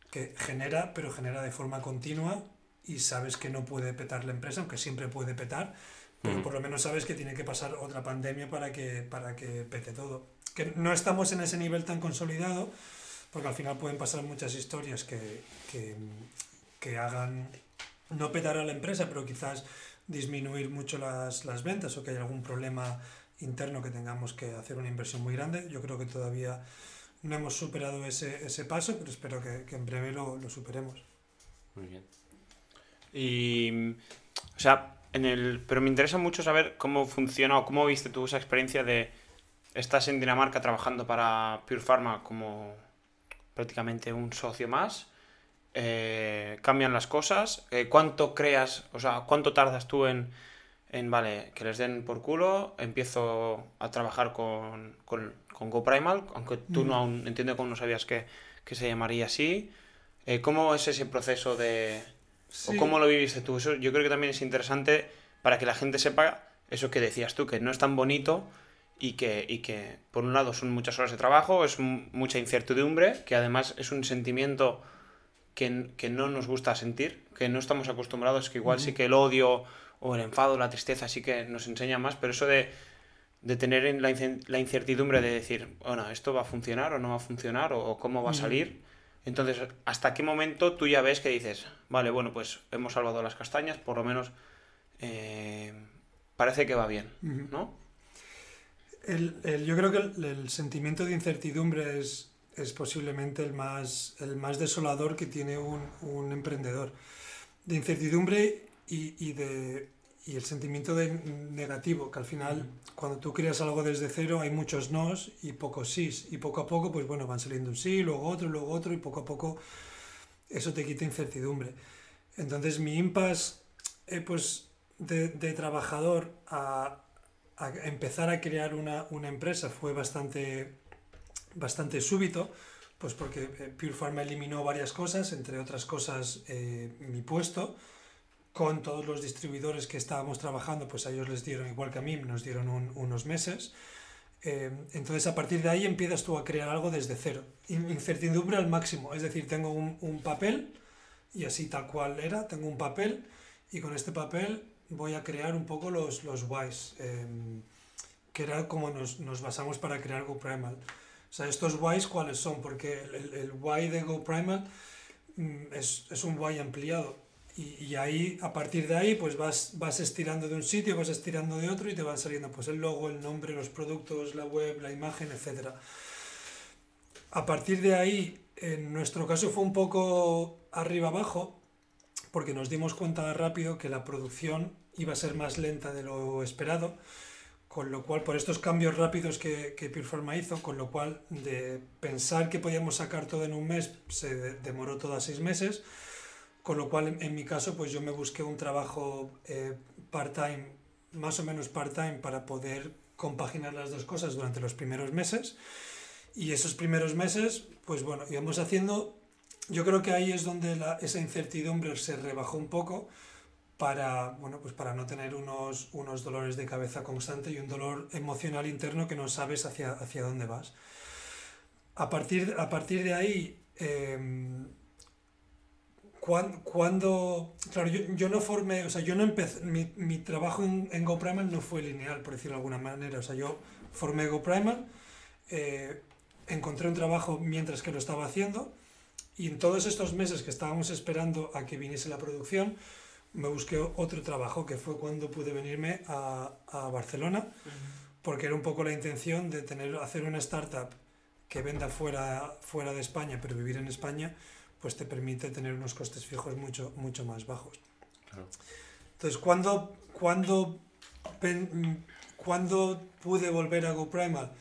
S3: que genera, pero genera de forma continua y sabes que no puede petar la empresa, aunque siempre puede petar, pero por lo menos sabes que tiene que pasar otra pandemia para que, para que pete todo. Que no estamos en ese nivel tan consolidado, porque al final pueden pasar muchas historias que, que, que hagan no petar a la empresa, pero quizás disminuir mucho las, las ventas o que haya algún problema interno que tengamos que hacer una inversión muy grande. Yo creo que todavía no hemos superado ese, ese paso, pero espero que, en breve lo, lo superemos.
S2: Muy bien.
S1: Y, o sea, en el, pero me interesa mucho saber cómo funciona o cómo viste tú esa experiencia de estás en Dinamarca trabajando para Pure Pharma como prácticamente un socio más, eh, cambian las cosas, eh, cuánto creas, o sea, cuánto tardas tú en, en, vale, que les den por culo, empiezo a trabajar con, con, con GoPrimal, aunque tú no aún entiendo cómo no sabías que, que se llamaría así, Eh, ¿cómo es ese proceso de,
S3: Sí.
S1: ¿O cómo lo viviste tú? Eso yo creo que también es interesante para que la gente sepa eso que decías tú, que no es tan bonito y que, y que por un lado son muchas horas de trabajo, es mucha incertidumbre, que además es un sentimiento que, que no nos gusta sentir, que no estamos acostumbrados, que igual sí que el odio o el enfado, la tristeza sí que nos enseña más, pero eso de, de tener en la, la incertidumbre de decir, bueno, esto va a funcionar o no va a funcionar o, o cómo va a salir. Entonces, ¿hasta qué momento tú ya ves que dices, vale, bueno, pues hemos salvado las castañas, por lo menos eh, parece que va bien. ¿no?
S3: El, el- yo creo que el, el sentimiento de incertidumbre es, es posiblemente el más, el más desolador que tiene un, un emprendedor. De incertidumbre y, y de, y el sentimiento de negativo, que al final cuando tú creas algo desde cero hay muchos nos y pocos sís y poco a poco pues bueno van saliendo un sí, luego otro, luego otro y poco a poco eso te quita incertidumbre. Entonces mi impasse eh, pues de, de, trabajador a, a, empezar a crear una, una, empresa fue bastante, bastante súbito, pues porque eh, Pure Pharma eliminó varias cosas, entre otras cosas eh, mi puesto, con todos los distribuidores que estábamos trabajando, pues a ellos les dieron, igual que a mí, nos dieron un, unos meses. Eh, entonces a partir de ahí empiezas tú a crear algo desde cero. Incertidumbre al máximo, es decir, tengo un, un papel y así tal cual era, tengo un papel y con este papel voy a crear un poco los, los whys, eh, que era como nos, nos, basamos para crear GoPrimal. O sea, estos whys, ¿cuáles son? Porque el, el why de GoPrimal mm, es, es un why ampliado y, y, ahí, a partir de ahí, pues vas, vas estirando de un sitio, vas estirando de otro y te van saliendo pues el logo, el nombre, los productos, la web, la imagen, etc. A partir de ahí, en nuestro caso fue un poco arriba abajo, porque nos dimos cuenta rápido que la producción iba a ser más lenta de lo esperado, con lo cual, por estos cambios rápidos que, que Pure hizo, con lo cual de pensar que podíamos sacar todo en un mes, se demoró todo a seis meses, con lo cual, en, en, mi caso, pues yo me busqué un trabajo eh, part-time, más o menos part-time, para poder compaginar las dos cosas durante los primeros meses. Y esos primeros meses, pues bueno, íbamos haciendo, yo creo que ahí es donde la, esa incertidumbre se rebajó un poco para, bueno, pues para no tener unos, unos dolores de cabeza constante y un dolor emocional interno que no sabes hacia, hacia dónde vas. A partir, a partir de ahí, eh, cuando, cuando, claro, yo, yo, no formé, o sea, yo no empecé, mi, mi trabajo en, en GoPrimal no fue lineal, por decirlo de alguna manera, o sea, yo formé GoPrimal, eh, encontré un trabajo mientras que lo estaba haciendo y en todos estos meses que estábamos esperando a que viniese la producción, me busqué otro trabajo que fue cuando pude venirme a, a Barcelona, porque era un poco la intención de tener, hacer una startup que venda fuera, fuera de España, pero vivir en España, pues te permite tener unos costes fijos mucho, mucho más bajos. Claro. Entonces, cuando, cuando, cuando pude volver a GoPrimal?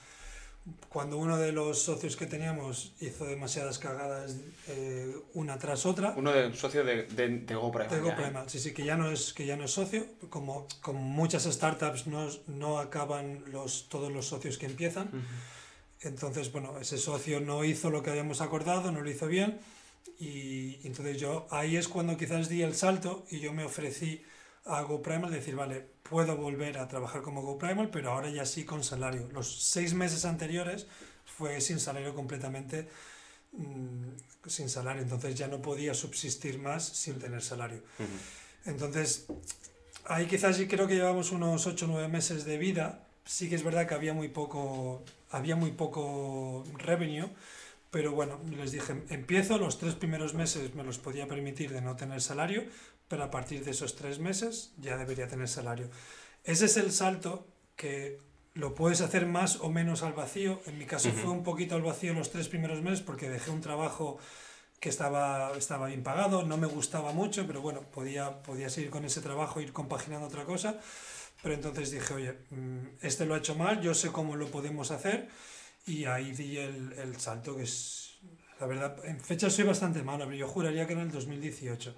S3: Cuando uno de los socios que teníamos hizo demasiadas cagadas eh, una tras otra.
S1: Uno de socio de, de, de GoPrimal.
S3: De GoPrimal, ¿eh? sí, sí, que ya no es, que ya no es socio. Como, como muchas startups no, no acaban los, todos los socios que empiezan. Uh -huh. Entonces, bueno, ese socio no hizo lo que habíamos acordado, no lo hizo bien y entonces yo ahí es cuando quizás di el salto y yo me ofrecí a GoPrimal decir, vale, puedo volver a trabajar como GoPrimal, pero ahora ya sí con salario. Los seis meses anteriores fue sin salario completamente, mmm, sin salario, entonces ya no podía subsistir más sin tener salario. Uh -huh. Entonces, ahí quizás sí creo que llevamos unos ocho o nueve meses de vida. Sí que es verdad que había muy poco, había muy poco revenue, pero bueno, les dije, empiezo, los tres primeros meses me los podía permitir de no tener salario, pero a partir de esos tres meses ya debería tener salario. Ese es el salto que lo puedes hacer más o menos al vacío. En mi caso uh -huh. fue un poquito al vacío los tres primeros meses porque dejé un trabajo que estaba, estaba bien pagado, no me gustaba mucho, pero bueno, podía, podía seguir con ese trabajo, ir compaginando otra cosa. Pero entonces dije, oye, mm, este lo ha hecho mal, yo sé cómo lo podemos hacer y ahí di el, el, salto que es, la verdad, en fecha soy bastante malo, pero yo juraría que era el 2018.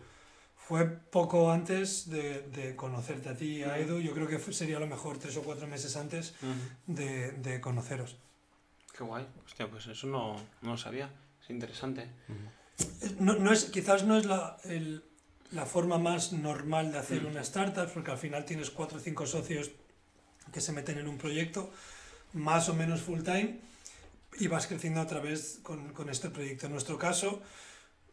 S3: Fue poco antes de, de conocerte a ti, a Edu, yo creo que sería a lo mejor tres o cuatro meses antes uh -huh. de, de, conoceros.
S1: Qué guay, hostia, pues eso no, no lo sabía, es interesante. Uh
S3: -huh. no, no, es, quizás no es la, el, la forma más normal de hacer uh -huh. una startup, porque al final tienes cuatro o cinco socios que se meten en un proyecto más o menos full time y vas creciendo a través con, con este proyecto. En nuestro caso,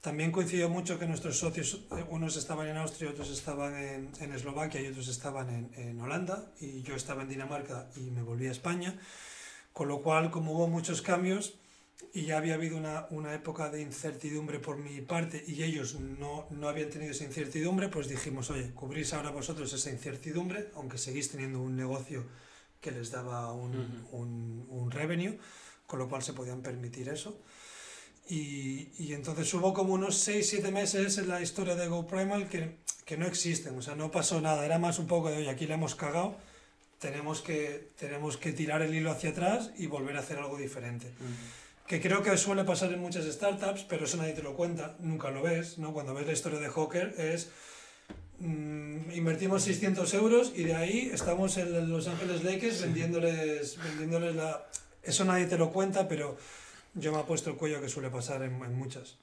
S3: también coincidió mucho que nuestros socios, eh, unos estaban en Austria, otros estaban en, en Eslovaquia y otros estaban en, en, Holanda, y yo estaba en Dinamarca y me volví a España, con lo cual, como hubo muchos cambios y ya había habido una, una época de incertidumbre por mi parte y ellos no, no habían tenido esa incertidumbre, pues dijimos, oye, cubrís ahora vosotros esa incertidumbre, aunque seguís teniendo un negocio que les daba un, uh -huh. un, un revenue con lo cual se podían permitir eso. Y, y entonces hubo como unos 6-7 meses en la historia de GoPrimal que, que no existen, o sea, no pasó nada, era más un poco de, oye, aquí le hemos cagado, tenemos que, tenemos que tirar el hilo hacia atrás y volver a hacer algo diferente. Que creo que suele pasar en muchas startups, pero eso nadie te lo cuenta, nunca lo ves, ¿no? Cuando ves la historia de Hawker es... mm, invertimos 600 euros y de ahí estamos en Los Ángeles Lakers vendiéndoles, vendiéndoles la... Eso nadie te lo cuenta, pero yo me he puesto el cuello que suele pasar en, en muchas.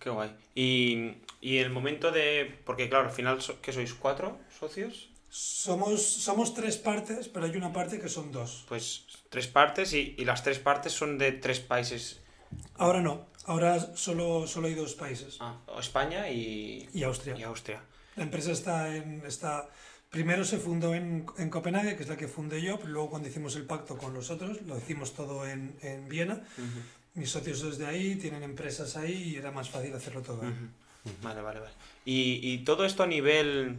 S1: Qué guay. Y, y el momento de... Porque claro, al final, so- ¿qué sois? ¿Cuatro socios?
S3: Somos, somos tres partes, pero hay una parte que son dos.
S1: Pues tres partes y, y las tres partes son de tres países.
S3: Ahora no, ahora solo, solo hay dos países.
S1: Ah, España y,
S3: Y Austria.
S1: y Austria.
S3: La empresa está en... Está, primero se fundó en, en Copenhague, que es la que fundé yo, pero luego cuando hicimos el pacto con los otros, lo hicimos todo en, en Viena. Mis socios desde ahí tienen empresas ahí y era más fácil hacerlo todo.
S1: Vale, vale, vale. Y, y todo esto a nivel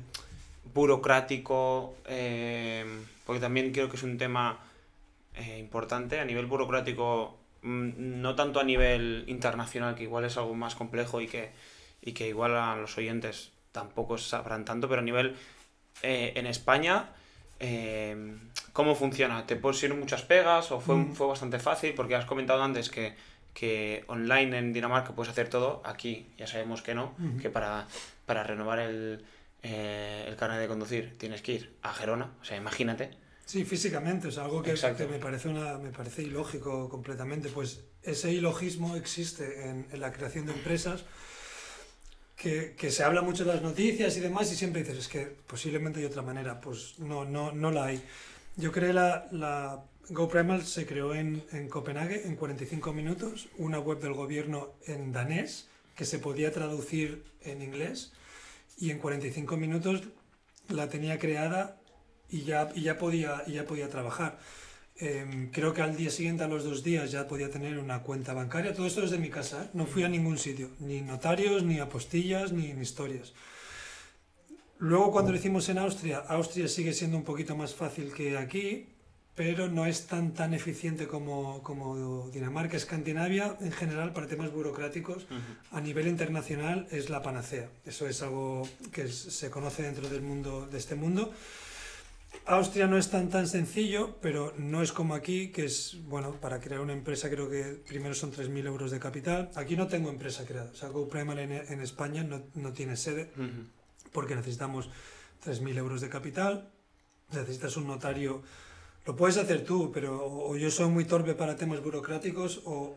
S1: burocrático, eh, porque también creo que es un tema eh, importante, a nivel burocrático, mm, no tanto a nivel internacional, que igual es algo más complejo y que, y que igual a los oyentes tampoco sabrán tanto, pero a nivel eh, en España, eh, ¿cómo funciona? ¿Te pusieron muchas pegas o fue,
S3: Mm.
S1: fue bastante fácil? Porque has comentado antes que, que online en Dinamarca puedes hacer todo, aquí ya sabemos que no,
S3: Ujú.
S1: que para, para renovar el, eh, el carnet de conducir tienes que ir a Gerona, o sea, imagínate.
S3: Sí, físicamente, es algo que, que me, parece una, me parece ilógico completamente. Pues ese ilogismo existe en, en la creación de empresas, que, que se habla mucho en las noticias y demás, y siempre dices, es que posiblemente hay otra manera. Pues no, no, no la hay. Yo creé la, la GoPrimal, se creó en, en Copenhague en 45 minutos, una web del gobierno en danés que se podía traducir en inglés, y en 45 minutos la tenía creada y ya, y ya, podía, y ya podía trabajar. Em, creo que al día siguiente, a los dos días, ya podía tener una cuenta bancaria. Todo esto desde mi casa, ¿eh? no fui a ningún sitio, ni notarios, ni apostillas, ni, ni historias. Luego cuando lo hicimos en Austria, Austria sigue siendo un poquito más fácil que aquí, pero no es tan, tan eficiente como, como Dinamarca, Escandinavia, en general, para temas burocráticos, a nivel internacional es la panacea. Eso es algo que es- se conoce dentro del mundo, de este mundo. Austria no es tan tan sencillo, pero no es como aquí, que es, bueno, para crear una empresa creo que primero son 3.000 euros de capital. Aquí no tengo empresa creada. O sea, GoPrimal en, en España no, no tiene sede porque necesitamos 3.000 euros de capital, necesitas un notario, lo puedes hacer tú, pero o o yo soy muy torpe para temas burocráticos o,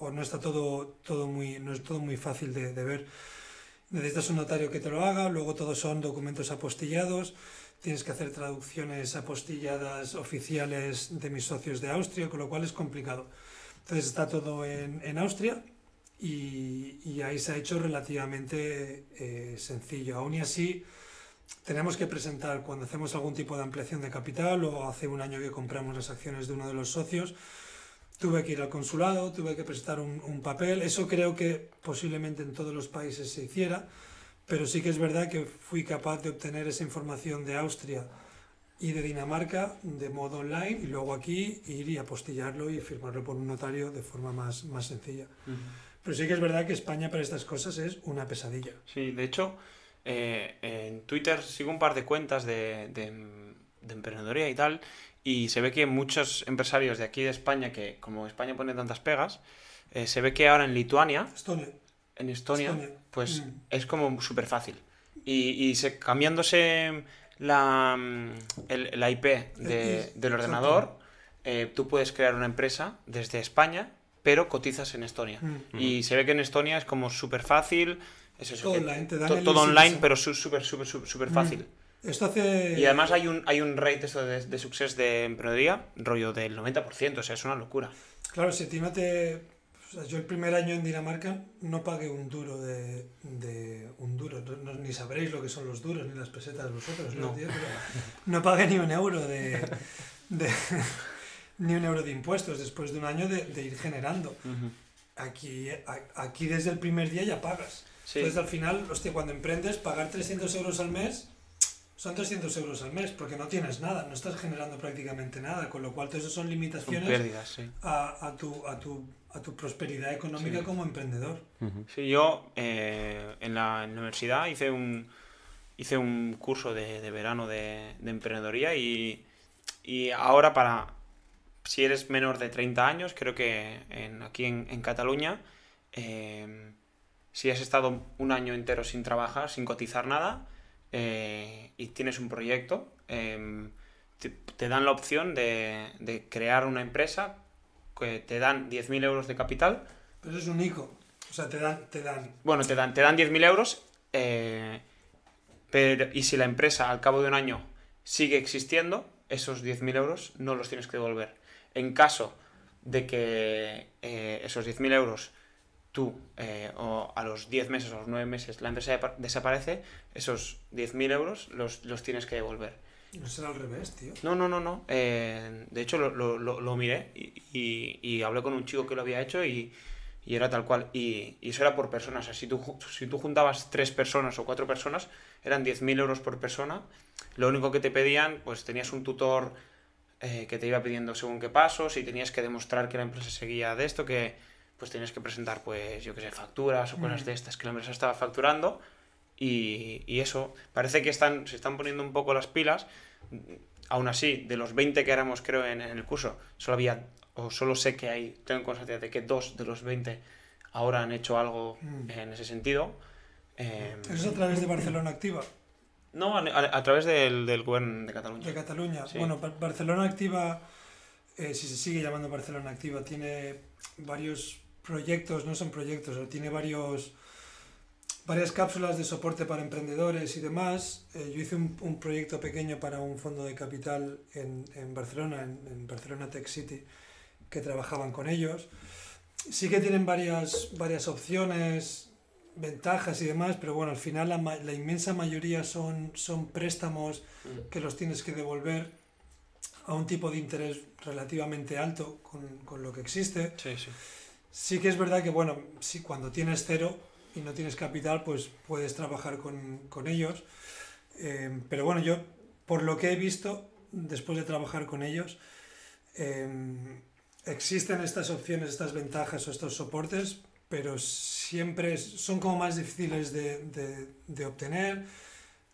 S3: o no está todo, todo muy, no es todo muy fácil de, de ver. Necesitas un notario que te lo haga, luego todos son documentos apostillados, tienes que hacer traducciones apostilladas oficiales de mis socios de Austria, con lo cual es complicado. Entonces está todo en, Austria y, y ahí se ha hecho relativamente eh, sencillo. Aún y así, tenemos que presentar cuando hacemos algún tipo de ampliación de capital o hace un año que compramos las acciones de uno de los socios, tuve que ir al consulado, tuve que presentar un, un papel. Eso creo que posiblemente en todos los países se hiciera, pero sí que es verdad que fui capaz de obtener esa información de Austria y de Dinamarca de modo online y luego aquí ir y apostillarlo y firmarlo por un notario de forma más, más sencilla. Pero sí que es verdad que España para estas cosas es una pesadilla.
S1: Sí, de hecho, eh, en Twitter sigo un par de cuentas de, de, de emprendedoría y tal, y se ve que muchos empresarios de aquí de España, que como España pone tantas pegas, eh, se ve que ahora en Lituania,
S3: Estonia.
S1: En Estonia,
S3: Estonia.
S1: pues
S3: Mm.
S1: es como súper fácil. Y, y se, cambiándose la, mm, el, la IP de- del ordenador, eh, tú puedes crear una empresa desde España, pero cotizas en Estonia.
S3: Mm.
S1: Y se ve que en Estonia es como súper fácil. Es eso,
S3: Todo
S1: que-
S3: online, te dan
S1: to- todo online, pero súper, súper, súper
S3: Mm.
S1: fácil.
S3: Esto hace...
S1: Y además hay un, hay un rate esto de, de success de emprendedoría, rollo del 90%, o sea, es una locura.
S3: Claro, si a ti no te... o sea, yo el primer año en Dinamarca no pagué un duro de... de un duro, no- ni sabréis lo que son los duros, ni las pesetas vosotros, ¿no?
S1: No.
S3: tío? Pero no pagué ni un euro de... de- ni un euro de impuestos después de un año de, de ir generando. Aquí, a- aquí desde el primer día ya pagas.
S1: Sí.
S3: Entonces al final, hostia, cuando emprendes, pagar 300 euros al mes son 300 euros al mes, porque no tienes nada, no estás generando prácticamente nada, con lo cual todo eso son
S1: Son
S3: limitaciones
S1: pérdidas, sí.
S3: a, a tu, a, tu, a tu prosperidad económica
S1: Sí.
S3: como emprendedor.
S1: Sí, yo eh, en la universidad hice un, hice un curso de, de verano de, de emprendedoría y, y ahora para, si eres menor de 30 años, creo que en, aquí en, en Cataluña, eh, si has estado un año entero sin trabajar, sin cotizar nada, eh, y tienes un proyecto, eh, te, te dan la opción de, de crear una empresa que te dan 10.000 euros de capital
S3: Pero eso es único. O sea, te dan, te dan
S1: bueno, te dan, te dan 10.000 euros, eh, pero, y si la empresa al cabo de un año sigue existiendo, esos 10.000 euros no los tienes que devolver. En caso de que eh, esos 10.000 euros tú, eh, o a los 10 meses o a los 9 meses, la empresa desaparece, esos 10.000 euros los, los tienes que devolver.
S3: No será al revés, tío.
S1: No, no, no, no. eh, de hecho, lo, lo- lo- lo miré y, y- y hablé con un chico que lo había hecho y, y era tal cual. Y, y eso era por persona. O sea, si tú, si tú juntabas tres personas o cuatro personas, eran 10.000 euros por persona. Lo único que te pedían, pues tenías un tutor eh, que te iba pidiendo según qué pasos y tenías que demostrar que la empresa seguía de esto, que pues tenías que presentar, pues, yo qué sé, facturas o cosas de estas que la empresa estaba facturando. Y, y eso, parece que están, se están poniendo un poco las pilas. Aún así, de los 20 que éramos, creo, en, en el curso, solo había, o solo sé que hay, tengo constancia de que dos de los 20 ahora han hecho algo
S3: Mm.
S1: en ese sentido. Eh,
S3: Eso es a través de Barcelona Activa,
S1: no, a, a- a través del, del gobierno de Cataluña.
S3: de Cataluña.
S1: Sí.
S3: Bueno, Bar- Barcelona Activa, eh, si se sigue llamando Barcelona Activa, tiene varios proyectos, no son proyectos, o tiene varios varias cápsulas de soporte para emprendedores y demás. Eh, yo hice un, un proyecto pequeño para un fondo de capital en, en Barcelona, en, en Barcelona Tech City, que trabajaban con ellos. Sí que tienen varias, varias opciones, ventajas y demás, pero bueno, al final la, la inmensa mayoría son, son préstamos
S1: Mm.
S3: que los tienes que devolver a un tipo de interés relativamente alto con, con lo que existe.
S1: Sí, sí.
S3: Sí que es verdad que, bueno, si cuando tienes cero y no tienes capital, pues puedes trabajar con, con ellos. Eh, pero bueno, yo, por lo que he visto, después de trabajar con ellos, eh, existen estas opciones, estas ventajas o estos soportes, pero siempre son como más difíciles de, de- de obtener.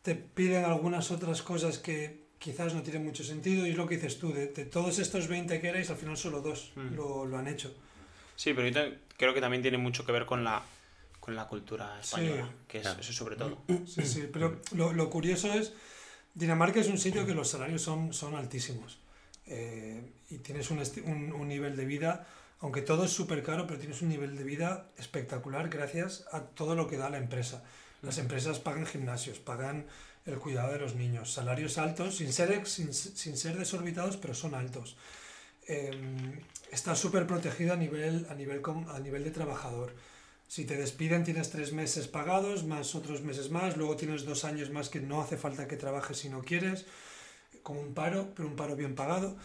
S3: Te piden algunas otras cosas que quizás no tienen mucho sentido y es lo que dices tú, de, de todos estos 20 que erais, al final solo dos
S1: Mm.
S3: lo, lo han hecho.
S1: Sí, pero yo te- creo que también tiene mucho que ver con la, con la cultura española,
S3: Sí.
S1: que es
S2: Claro.
S1: eso sobre todo.
S3: Sí, sí, pero lo, lo curioso es, Dinamarca es un sitio que los salarios son, son altísimos eh, y tienes un, un, un nivel de vida, aunque todo es súper caro, pero tienes un nivel de vida espectacular gracias a todo lo que da la empresa. Las empresas pagan gimnasios, pagan el cuidado de los niños, salarios altos, sin ser, ex- sin, sin ser desorbitados, pero son altos. Eh, está súper protegido a nivel, a, nivel, a nivel de trabajador. Si te despiden tienes tres meses pagados, más otros meses más, luego tienes dos años más que no hace falta que trabajes si no quieres, como un paro, pero un paro bien pagado.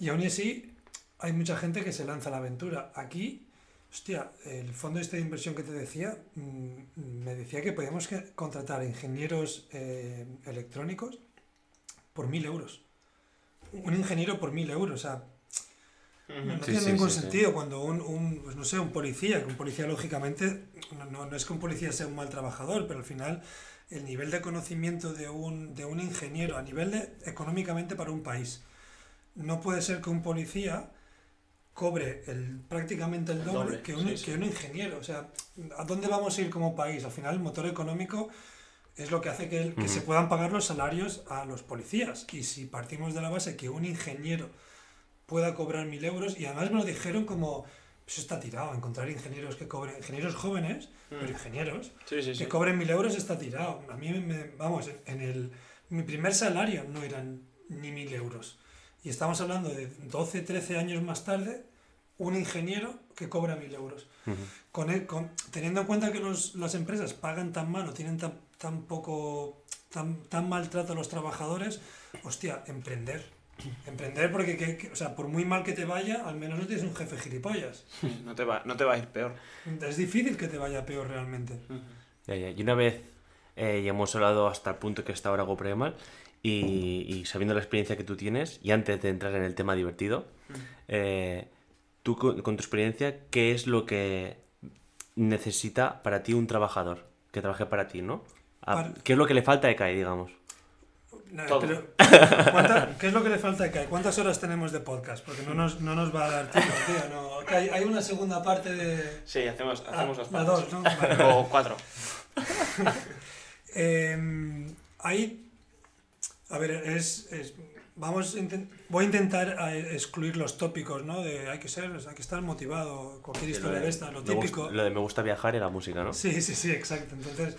S3: Y aún así hay mucha gente que se lanza a la aventura. Aquí, hostia, el fondo este de inversión que te decía, mm, me decía que podíamos contratar ingenieros eh, electrónicos por mil euros. Un ingeniero por mil euros, o sea, no, no
S2: Sí,
S3: tiene
S2: sí,
S3: ningún
S2: sí, sí.
S3: sentido cuando un, un, pues no sé, un policía, que un policía lógicamente, no, no, no es que un policía sea un mal trabajador, pero al final el nivel de conocimiento de un, de un ingeniero a nivel de económicamente para un país, no puede ser que un policía cobre el, prácticamente el
S1: El
S3: doble, que, un,
S1: sí, sí.
S3: que un ingeniero. O sea, ¿a dónde vamos a ir como país? Al final el motor económico es lo que hace que, el- que se puedan pagar los salarios a los policías. Y si partimos de la base que un ingeniero pueda cobrar mil euros, y además me lo dijeron como, eso está tirado, encontrar ingenieros que cobren, ingenieros jóvenes, pero ingenieros,
S1: Sí, sí, sí.
S3: que cobren mil euros está tirado. A mí, me, vamos, en el, mi primer salario no eran ni mil euros. Y estamos hablando de 12, 13 años más tarde, un ingeniero que cobra mil euros.
S2: Ujú.
S3: Con el- con- teniendo en cuenta que los- las empresas pagan tan mal o tienen tan, tan poco, tan, tan maltrato a los trabajadores, hostia, emprender. Emprender porque, que- que- o sea, por muy mal que te vaya, al menos no tienes un jefe gilipollas.
S1: No te va, no te va a ir peor.
S3: Es difícil que te vaya peor realmente.
S2: Ya, ya. Y una vez eh, ya hemos hablado hasta el punto que está ahora GoPremal y, sabiendo la experiencia que tú tienes, y antes de entrar en el tema divertido, eh, tú con, tu experiencia, ¿qué es lo que necesita para ti un trabajador que trabaje para ti, ¿no? ¿Qué es lo que le falta a ECAI, digamos?
S3: ¿Qué es lo que le falta a ECAI? ¿Cuántas horas tenemos de podcast? Porque no nos, no nos va a dar tiempo, tío. hay, hay, una segunda parte de...
S1: Sí, hacemos, ah, hacemos las
S3: partes. dos, ¿no?
S1: O cuatro.
S3: eh, hay... A ver, es... es vamos voy a intentar eh, excluir los tópicos, ¿no? De hay que ser, hay que estar motivado, cualquier historia de, esta, lo típico.
S2: lo de me gusta viajar y la música, ¿no?
S3: Sí, sí, sí, exacto. Entonces,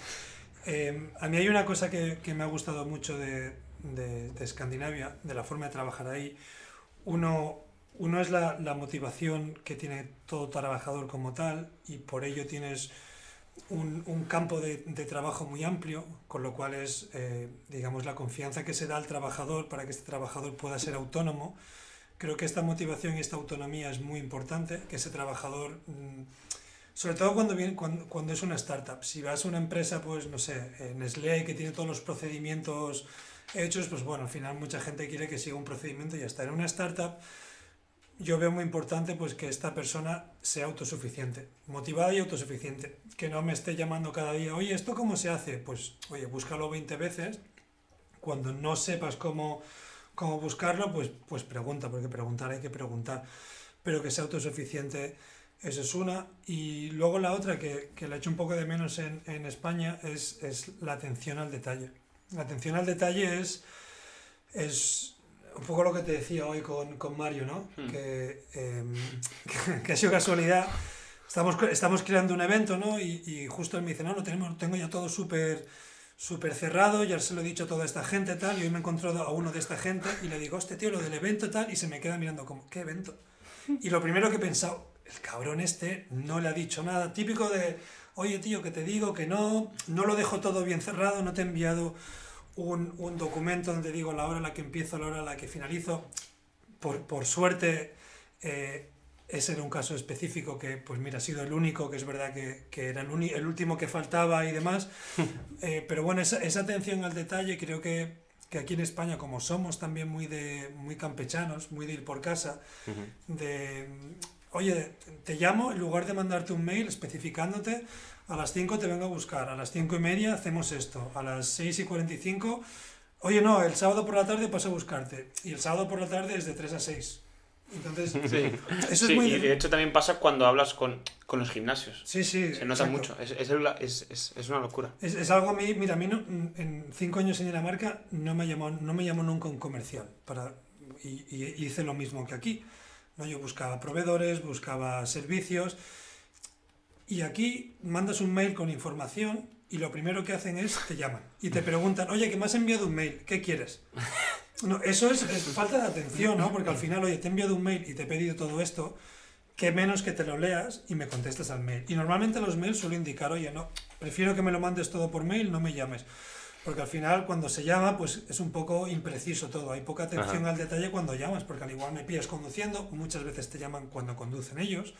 S3: eh, a mí hay una cosa que, que me ha gustado mucho de, de, de, Escandinavia, de la forma de trabajar ahí. Uno, uno es la, la motivación que tiene todo trabajador como tal y por ello tienes un, un campo de, de, trabajo muy amplio, con lo cual es, eh, digamos, la confianza que se da al trabajador para que este trabajador pueda ser autónomo. Creo que esta motivación y esta autonomía es muy importante, que ese trabajador, mm, sobre todo cuando, viene, cuando, cuando, es una startup, si vas a una empresa, pues no sé, Nestlé, que tiene todos los procedimientos hechos, pues bueno, al final mucha gente quiere que siga un procedimiento y ya está. En una startup yo veo muy importante pues que esta persona sea autosuficiente, motivada y autosuficiente, que no me esté llamando cada día, oye, ¿esto cómo se hace? Pues, oye, búscalo 20 veces, cuando no sepas cómo, cómo buscarlo, pues, pues pregunta, porque preguntar hay que preguntar, pero que sea autosuficiente, eso es una, y luego la otra que, que la he hecho un poco de menos en, en España es, es la atención al detalle. La atención al detalle es... es un poco lo que te decía hoy con, con Mario, ¿no? Hmm. Que, eh, que, ha sido casualidad. Estamos, estamos creando un evento, ¿no? Y, y justo él me dice, no, lo tenemos, tengo ya todo súper súper cerrado, ya se lo he dicho a toda esta gente tal, y hoy me he encontrado a uno de esta gente y le digo, este tío, lo del evento tal, y se me queda mirando como, ¿qué evento? Y lo primero que he pensado, el cabrón este no le ha dicho nada, típico de, oye tío, que te digo que no, no lo dejo todo bien cerrado, no te he enviado un, un, documento donde digo la hora a la que empiezo, la hora a la que finalizo. Por, por suerte, eh, ese era un caso específico que, pues mira, ha sido el único, que es verdad que, que era el, el, último que faltaba y demás. Eh, pero bueno, esa, esa, atención al detalle creo que, que, aquí en España, como somos también muy, de, muy campechanos, muy de ir por casa, uh -huh. de, oye, te llamo, en lugar de mandarte un mail especificándote, a las 5 te vengo a buscar, a las 5 y media hacemos esto, a las 6 y 45, oye no, el sábado por la tarde paso a buscarte, y el sábado por la tarde es de 3 a 6. Entonces,
S1: sí. eso sí, es muy... Y de hecho también pasa cuando hablas con, con los gimnasios.
S3: Sí, sí.
S1: Se nota exacto. mucho. Es, es, es, es, una locura.
S3: Es, es algo a mí, mira, a mí no, en cinco años en Dinamarca no me llamó, no me llamó nunca un comercial. Para, y, y, hice lo mismo que aquí. ¿No? Yo buscaba proveedores, buscaba servicios. Y aquí mandas un mail con información y lo primero que hacen es te llaman y te preguntan, oye, que me has enviado un mail, ¿qué quieres? No, eso es, falta de atención, ¿no? Porque al final, oye, te he enviado un mail y te he pedido todo esto, que menos que te lo leas y me contestes al mail. Y normalmente los mails suelen indicar, oye, no, prefiero que me lo mandes todo por mail, no me llames. Porque al final, cuando se llama, pues es un poco impreciso todo. Hay poca atención Ajá. al detalle cuando llamas, porque al igual me pillas conduciendo, muchas veces te llaman cuando conducen ellos.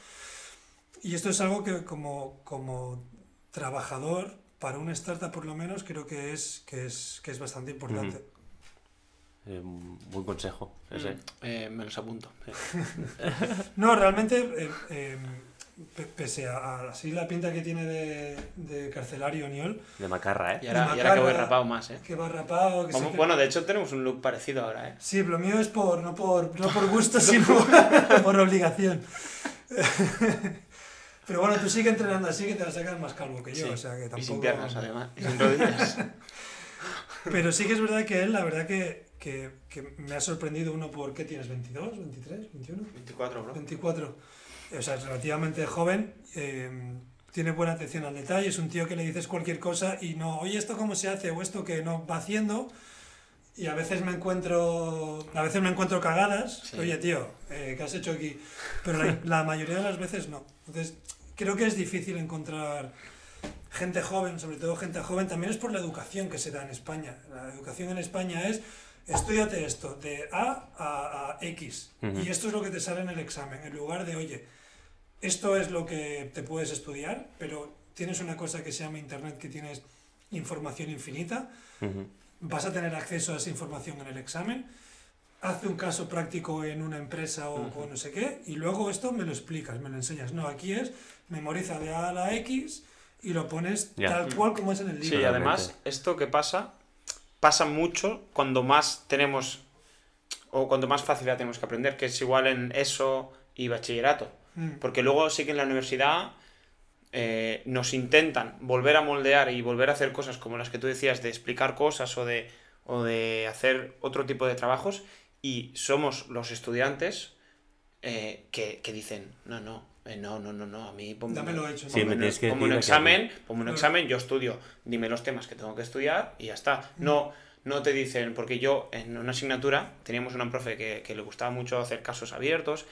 S3: Y esto es algo que como, como trabajador, para una startup por lo menos, creo que es, que es, que es bastante importante.
S2: Eh, buen consejo ese.
S1: Mm, eh, me los apunto.
S3: no, realmente, eh, eh pese a, así la pinta que tiene de, de carcelario Niol.
S2: De macarra, ¿eh?
S1: Y ahora,
S3: macarra,
S1: y ahora que voy rapado más, ¿eh?
S3: Que va rapado. Que
S1: Como, bueno, de hecho tenemos un look parecido ahora, ¿eh?
S3: Sí, lo mío es por, no, por, no por gusto, sino por obligación. Pero bueno, tú sigue entrenando así que te vas a sacar más calvo que yo,
S1: sí.
S3: o sea que tampoco...
S1: Y sin piernas, además, y sin rodillas.
S3: Pero sí que es verdad que él, la verdad que, que, que me ha sorprendido uno por, ¿qué tienes? ¿22, 23, 21?
S1: 24, bro.
S3: 24. O sea, es relativamente joven, eh, tiene buena atención al detalle, es un tío que le dices cualquier cosa y no, oye, ¿esto cómo se hace? O esto que no va haciendo... Y a veces me encuentro, a veces me encuentro cagadas. Sí. Oye, tío, eh, ¿qué has hecho aquí? Pero la, la, mayoría de las veces no. Entonces, creo que es difícil encontrar gente joven, sobre todo gente joven. También es por la educación que se da en España. La educación en España es, estudiate esto, de A a, a X. Uh -huh. Y esto es lo que te sale en el examen. En lugar de, oye, esto es lo que te puedes estudiar, pero tienes una cosa que se llama Internet, que tienes información infinita. Uh -huh vas a tener acceso a esa información en el examen, hace un caso práctico en una empresa o, o no sé qué, y luego esto me lo explicas, me lo enseñas. No, aquí es memoriza de A a la X y lo pones tal cual como es en el
S1: Sí,
S3: libro.
S1: y además, esto que pasa, pasa mucho cuando más tenemos, o cuando más facilidad tenemos que aprender, que es igual en ESO y bachillerato.
S3: Mm.
S1: Porque luego sí que en la universidad eh, nos intentan volver a moldear y volver a hacer cosas como las que tú decías, de explicar cosas o de, o de hacer otro tipo de trabajos, y somos los estudiantes eh, que, que dicen, no, no, eh, no, no, no, no, a mí ponme,
S3: Dámelo hecho, ¿no?
S2: Sí, me
S1: ponme,
S2: tienes que
S1: ponme un examen, ponme un examen, yo estudio, dime los temas que tengo que estudiar y ya está. No, no te dicen, porque yo en una asignatura teníamos una profe que, que le gustaba mucho hacer casos abiertos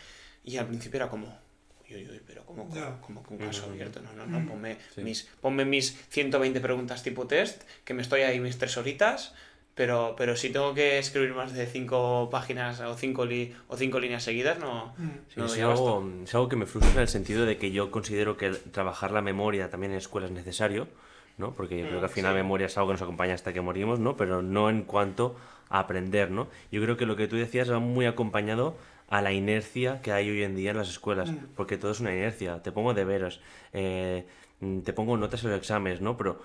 S1: y al principio era como, uy, uy, uy, pero ¿cómo, cómo, cómo que un caso
S2: Mm.
S1: abierto? No, no, no,
S3: Mm.
S1: ponme,
S2: Sí.
S1: mis, ponme mis 120 preguntas tipo test, que me estoy ahí mis tres horitas. Pero, pero si tengo que escribir más de cinco páginas o cinco, li- o cinco líneas seguidas, no,
S3: Mm.
S2: Sí,
S1: no
S2: es, algo, es algo que me frustra en el sentido de que yo considero que trabajar la memoria también en escuela es necesario, ¿no? Porque yo creo que al
S1: Mm,
S2: final
S1: sí.
S2: la memoria es algo que nos acompaña hasta que morimos, ¿no? Pero no en cuanto a aprender, ¿no? Yo creo que lo que tú decías va muy acompañado a la inercia que hay hoy en día en las escuelas,
S3: Mm.
S2: porque todo es una inercia. Te pongo deberes, eh, te pongo notas en los exámenes, ¿no? Pero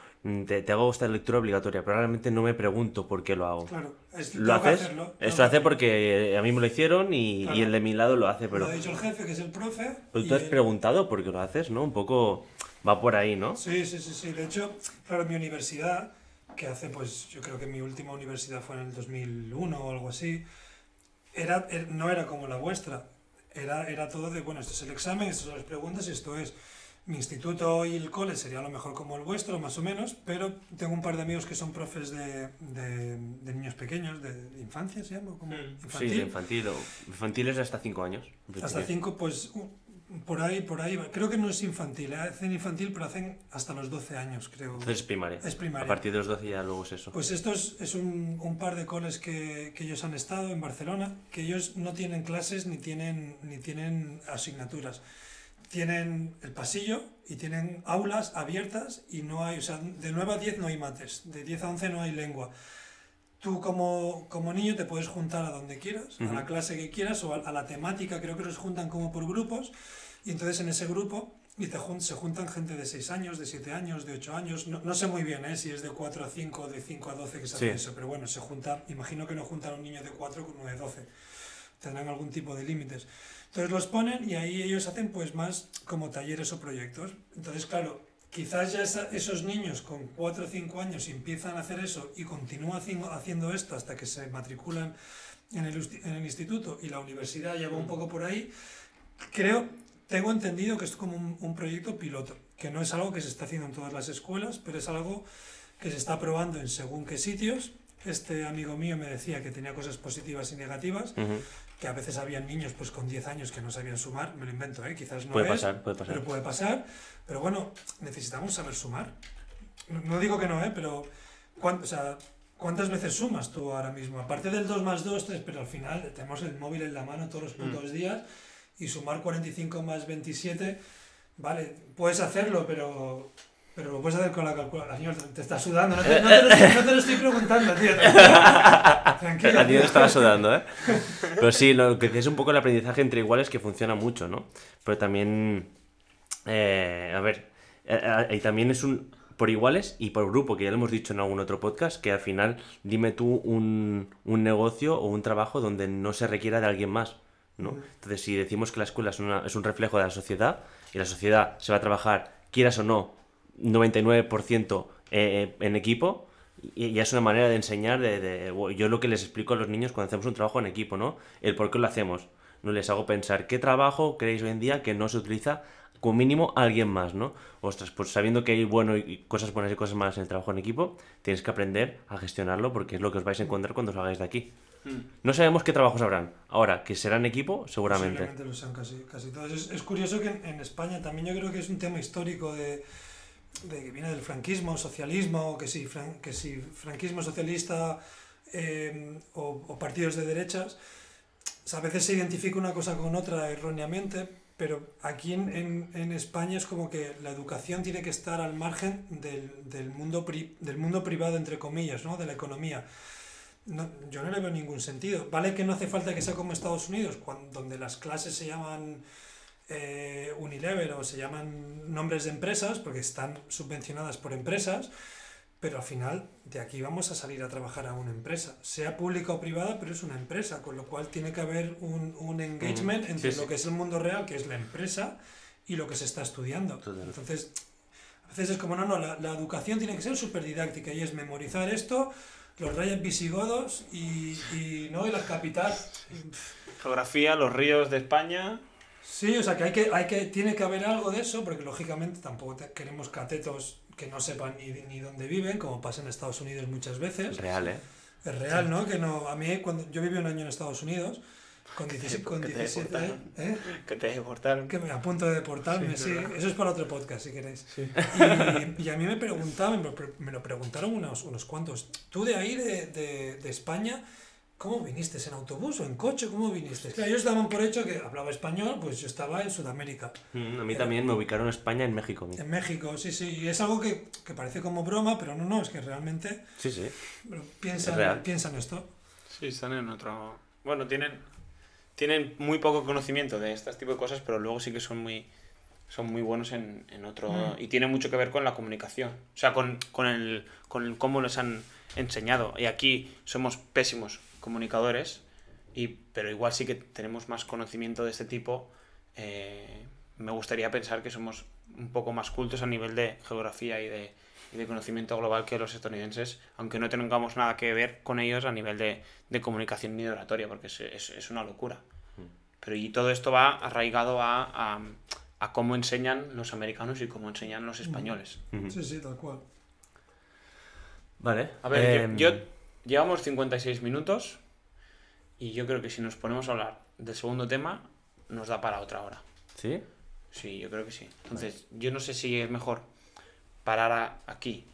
S2: te, te hago esta lectura obligatoria, pero realmente no me pregunto por qué lo hago.
S3: Claro, es,
S2: ¿Lo haces?
S3: hacerlo,
S2: Esto
S3: que
S2: hace porque a mí me lo hicieron y, y
S3: Claro.
S2: el de mi lado lo hace, pero...
S3: Lo ha dicho el jefe, que es el profe.
S2: Pero
S3: y
S2: tú has
S3: él-
S2: preguntado por qué lo haces, ¿no? Un poco va por ahí, ¿no?
S3: Sí, sí, sí, sí. De hecho, claro, mi universidad, que hace, pues, yo creo que mi última universidad fue en el 2001 o algo así, era, er- no era como la vuestra. Era, era todo de, bueno, esto es el examen, estas son las preguntas y esto es. Mi instituto y el cole sería a lo mejor como el vuestro, más o menos, pero tengo un par de amigos que son profes de, de, de niños pequeños, de, de infancia, ¿se llama? Como
S1: Mm.
S2: Sí,
S3: infantil.
S2: de infantil. O... Infantil es hasta 5 años.
S3: Hasta
S2: principio.
S3: cinco, pues u- por ahí, por ahí. Creo que no es infantil, ¿eh? hacen infantil, pero hacen hasta los 12 años, creo.
S2: Entonces es primaria.
S3: Es primaria.
S2: A partir de los 12 ya luego es eso.
S3: Pues esto es, es un, un par de coles que, que ellos han estado en Barcelona, que ellos no tienen clases ni tienen, ni tienen asignaturas. Tienen el pasillo y tienen aulas abiertas y no hay, o sea, de 9 a 10 no hay mates, de 10 a 11 no hay lengua. Tú como, como niño te puedes juntar a donde quieras, a la clase que quieras o a, a la temática, creo que los juntan como por grupos y entonces en ese grupo y te jun- se juntan gente de 6 años, de 7 años, de 8 años, no, no sé muy bien ¿eh? si es de 4 a 5 o de 5 a 12 que se hace
S2: Sí.
S3: eso, pero bueno, se junta, imagino que no juntan a un niño de 4 con uno de 12, tendrán algún tipo de límites. Entonces los ponen y ahí ellos hacen pues más como talleres o proyectos. Entonces, claro, quizás ya esa- esos niños con 4 o 5 años empiezan a hacer eso y continúan haciendo, esto hasta que se matriculan en el, en el instituto y la universidad ya va un poco por ahí, creo, tengo entendido que es como un, un proyecto piloto, que no es algo que se está haciendo en todas las escuelas, pero es algo que se está probando en según qué sitios. Este amigo mío me decía que tenía cosas positivas y negativas,
S2: Ujú.
S3: Que a veces habían niños pues con 10 años que no sabían sumar, me lo invento, ¿eh? quizás no
S2: Puede
S3: es,
S2: pasar, puede pasar.
S3: pero puede pasar. Pero bueno, necesitamos saber sumar. No, no digo que no, ¿eh? pero ¿cuán- o sea, ¿cuántas veces sumas tú ahora mismo? Aparte del 2 más 2, 3, pero al final tenemos el móvil en la mano todos los
S2: Mm.
S3: putos días y sumar 45 más 27, vale, puedes hacerlo, pero... Pero lo puedes hacer con la calculadora. Señor, te está sudando. No te, no te lo, estoy, no te lo estoy preguntando, tío. Tranquilo.
S2: A ti te estaba sudando, ¿eh? Pero sí, lo que decías es un poco el aprendizaje entre iguales que funciona mucho, ¿no? Pero también, eh, a ver, eh, eh, y también es un por iguales y por grupo, que ya lo hemos dicho en algún otro podcast, que al final dime tú un, un negocio o un trabajo donde no se requiera de alguien más, ¿no? Entonces, si decimos que la escuela es, una- es un reflejo de la sociedad y la sociedad se va a trabajar, quieras o no, 99% eh, en equipo, y ya es una manera de enseñar, de, de- yo lo que les explico a los niños cuando hacemos un trabajo en equipo, ¿no? El por qué lo hacemos. No les hago pensar qué trabajo creéis hoy en día que no se utiliza como mínimo alguien más, ¿no? Ostras, pues sabiendo que hay bueno y cosas buenas y cosas malas en el trabajo en equipo, tienes que aprender a gestionarlo porque es lo que os vais a encontrar cuando os hagáis de aquí.
S1: Mm.
S2: No sabemos qué trabajos habrán. Ahora, que serán equipo, seguramente.
S3: Posiblemente lo sean casi, casi todos. Es, es curioso que en, en España también yo creo que es un tema histórico de, de que viene del franquismo, socialismo, que si, fran- que si franquismo socialista eh, o, o partidos de derechas, o sea, a veces se identifica una cosa con otra erróneamente, pero aquí en, en, en España es como que la educación tiene que estar al margen del, del, mundo, pri, del mundo privado, entre comillas, ¿no? de la economía. No, yo no le veo ningún sentido. Vale que no hace falta que sea como Estados Unidos, cuando, donde las clases se llaman eh, Unilever o se llaman nombres de empresas, porque están subvencionadas por empresas, pero al final de aquí vamos a salir a trabajar a una empresa, sea pública o privada, pero es una empresa, con lo cual tiene que haber un, un engagement mm, entre sí, sí. lo que es el mundo real, que es la empresa, y lo que se está estudiando. Total. Entonces, a veces es como, no, no, la, la educación tiene que ser súper didáctica y es memorizar esto, los reyes visigodos y, y, ¿no? y las capitales.
S1: Geografía, los ríos de España.
S3: Sí, o sea que hay que, hay que tiene que haber algo de eso, porque lógicamente tampoco queremos catetos que no sepan ni, ni dónde viven, como pasa en Estados Unidos muchas veces.
S2: Real, ¿eh?
S3: Es real, sí. ¿no? Que no, a mí, cuando yo viví un año en Estados Unidos, con 17, con 17
S1: te ¿eh? Que te deportaron.
S3: Que me a punto de deportarme, sí. sí. Eso es para otro podcast, si queréis. Sí. Y, y, a mí me preguntaban, me lo preguntaron unos, unos cuantos, ¿tú de ahí, de, de, de España, ¿Cómo viniste? ¿En autobús o en coche? ¿Cómo viniste? Claro, ellos daban por hecho que hablaba español, pues yo estaba en Sudamérica.
S2: Mm, a mí también me ubicaron en España, en México.
S3: En México, sí, sí. Y es algo que, que, parece como broma, pero no, no, es que realmente...
S2: Sí, sí.
S3: Piensan, piensan esto.
S1: Sí, están en otro... Bueno, tienen, tienen muy poco conocimiento de este tipo de cosas, pero luego sí que son muy, son muy buenos en, en otro... Mm. Y tiene mucho que ver con la comunicación. O sea, con, con, el, con el cómo les han enseñado. Y aquí somos pésimos comunicadores, y, pero igual sí que tenemos más conocimiento de este tipo. Eh, me gustaría pensar que somos un poco más cultos a nivel de geografía y de, y de conocimiento global que los estadounidenses, aunque no tengamos nada que ver con ellos a nivel de, de comunicación ni de oratoria, porque es, es, es, una locura. Pero y todo esto va arraigado a, a, a, cómo enseñan los americanos y cómo enseñan los españoles.
S3: Sí, sí, tal cual.
S2: Vale.
S1: A ver, eh... yo, yo Llevamos 56 minutos y yo creo que si nos ponemos a hablar del segundo tema, nos da para otra hora.
S2: ¿Sí?
S1: Sí, yo creo que sí. Entonces, vale. yo no sé si es mejor parar aquí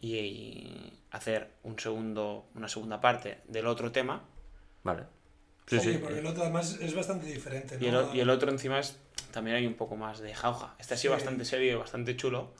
S1: y hacer un segundo, una segunda parte del otro tema.
S2: Vale.
S3: Sí, sí, sí. porque el otro además es bastante diferente. ¿no?
S1: Y, el, y el otro encima es, también hay un poco más de jauja. Este ha sido sí. bastante serio y bastante chulo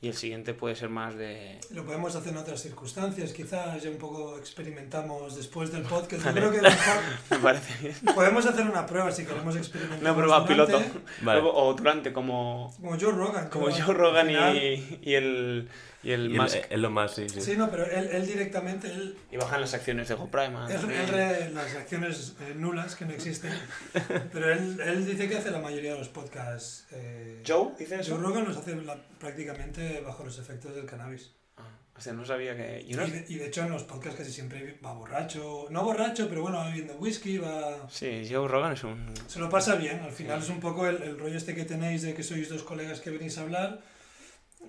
S1: y el siguiente puede ser más de...
S3: Lo podemos hacer en otras circunstancias, quizás ya un poco experimentamos después del podcast. Vale. Yo creo que mejor...
S1: Me parece bien.
S3: Podemos hacer una prueba si queremos experimentar.
S1: Una prueba durante, piloto. Vale. O durante como...
S3: Como Joe Rogan.
S1: Como Joe Rogan y, y el... Y el
S2: y
S1: Musk.
S2: Es lo más, sí, sí.
S3: Sí, no, pero él, él directamente. Él,
S1: y bajan las acciones de GoPrime.
S3: Él, él re, las acciones eh, nulas que no existen. pero él, él dice que hace la mayoría de los podcasts. Eh,
S1: ¿Joe dice eso?
S3: Joe Rogan los hace la, prácticamente bajo los efectos del cannabis.
S1: Ah, o sea, no sabía que.
S3: Y, no... y, de, y, de, hecho, en los podcasts casi siempre va borracho. No borracho, pero bueno, va bebiendo whisky, va.
S1: Sí, Joe Rogan es un.
S3: Se lo pasa bien. Al final sí. es un poco el, el rollo este que tenéis de que sois dos colegas que venís a hablar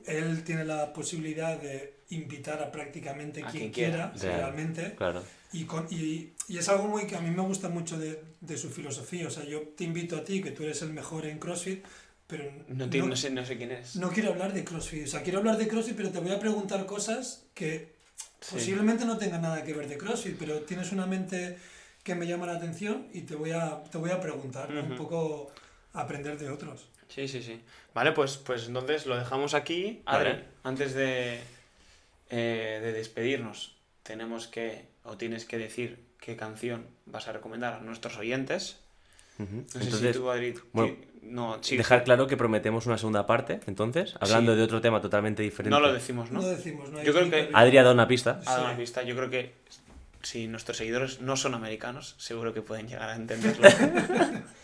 S3: él tiene la posibilidad de invitar a prácticamente
S1: a
S3: quien,
S1: quien
S3: quiera,
S1: quiera,
S3: realmente.
S2: Claro.
S3: Y, con, y, y, es algo muy que a mí me gusta mucho de, de, su filosofía. O sea, yo te invito a ti, que tú eres el mejor en CrossFit, pero
S1: no, te, no, no, sé, no sé quién es.
S3: No quiero hablar de CrossFit. O sea, quiero hablar de CrossFit, pero te voy a preguntar cosas que sí. posiblemente no tengan nada que ver de CrossFit, pero tienes una mente que me llama la atención y te voy a, te voy a preguntar, uh -huh. un poco aprender de otros.
S1: Sí, sí, sí. Vale, pues, pues entonces lo dejamos aquí. Adri, vale. antes de, eh, de despedirnos, tenemos que, o tienes que decir qué canción vas a recomendar a nuestros oyentes.
S2: Uh -huh.
S1: No sé entonces, si tú, Adri,
S2: bueno, no, sí, dejar claro que prometemos una segunda parte, entonces, hablando sí. de otro tema totalmente diferente.
S1: No lo decimos, ¿no?
S3: No decimos, no
S1: Yo creo que...
S2: Adri ha dado una pista.
S1: Ha dado una pista. Yo creo que si nuestros seguidores no son americanos, seguro que pueden llegar a entenderlo.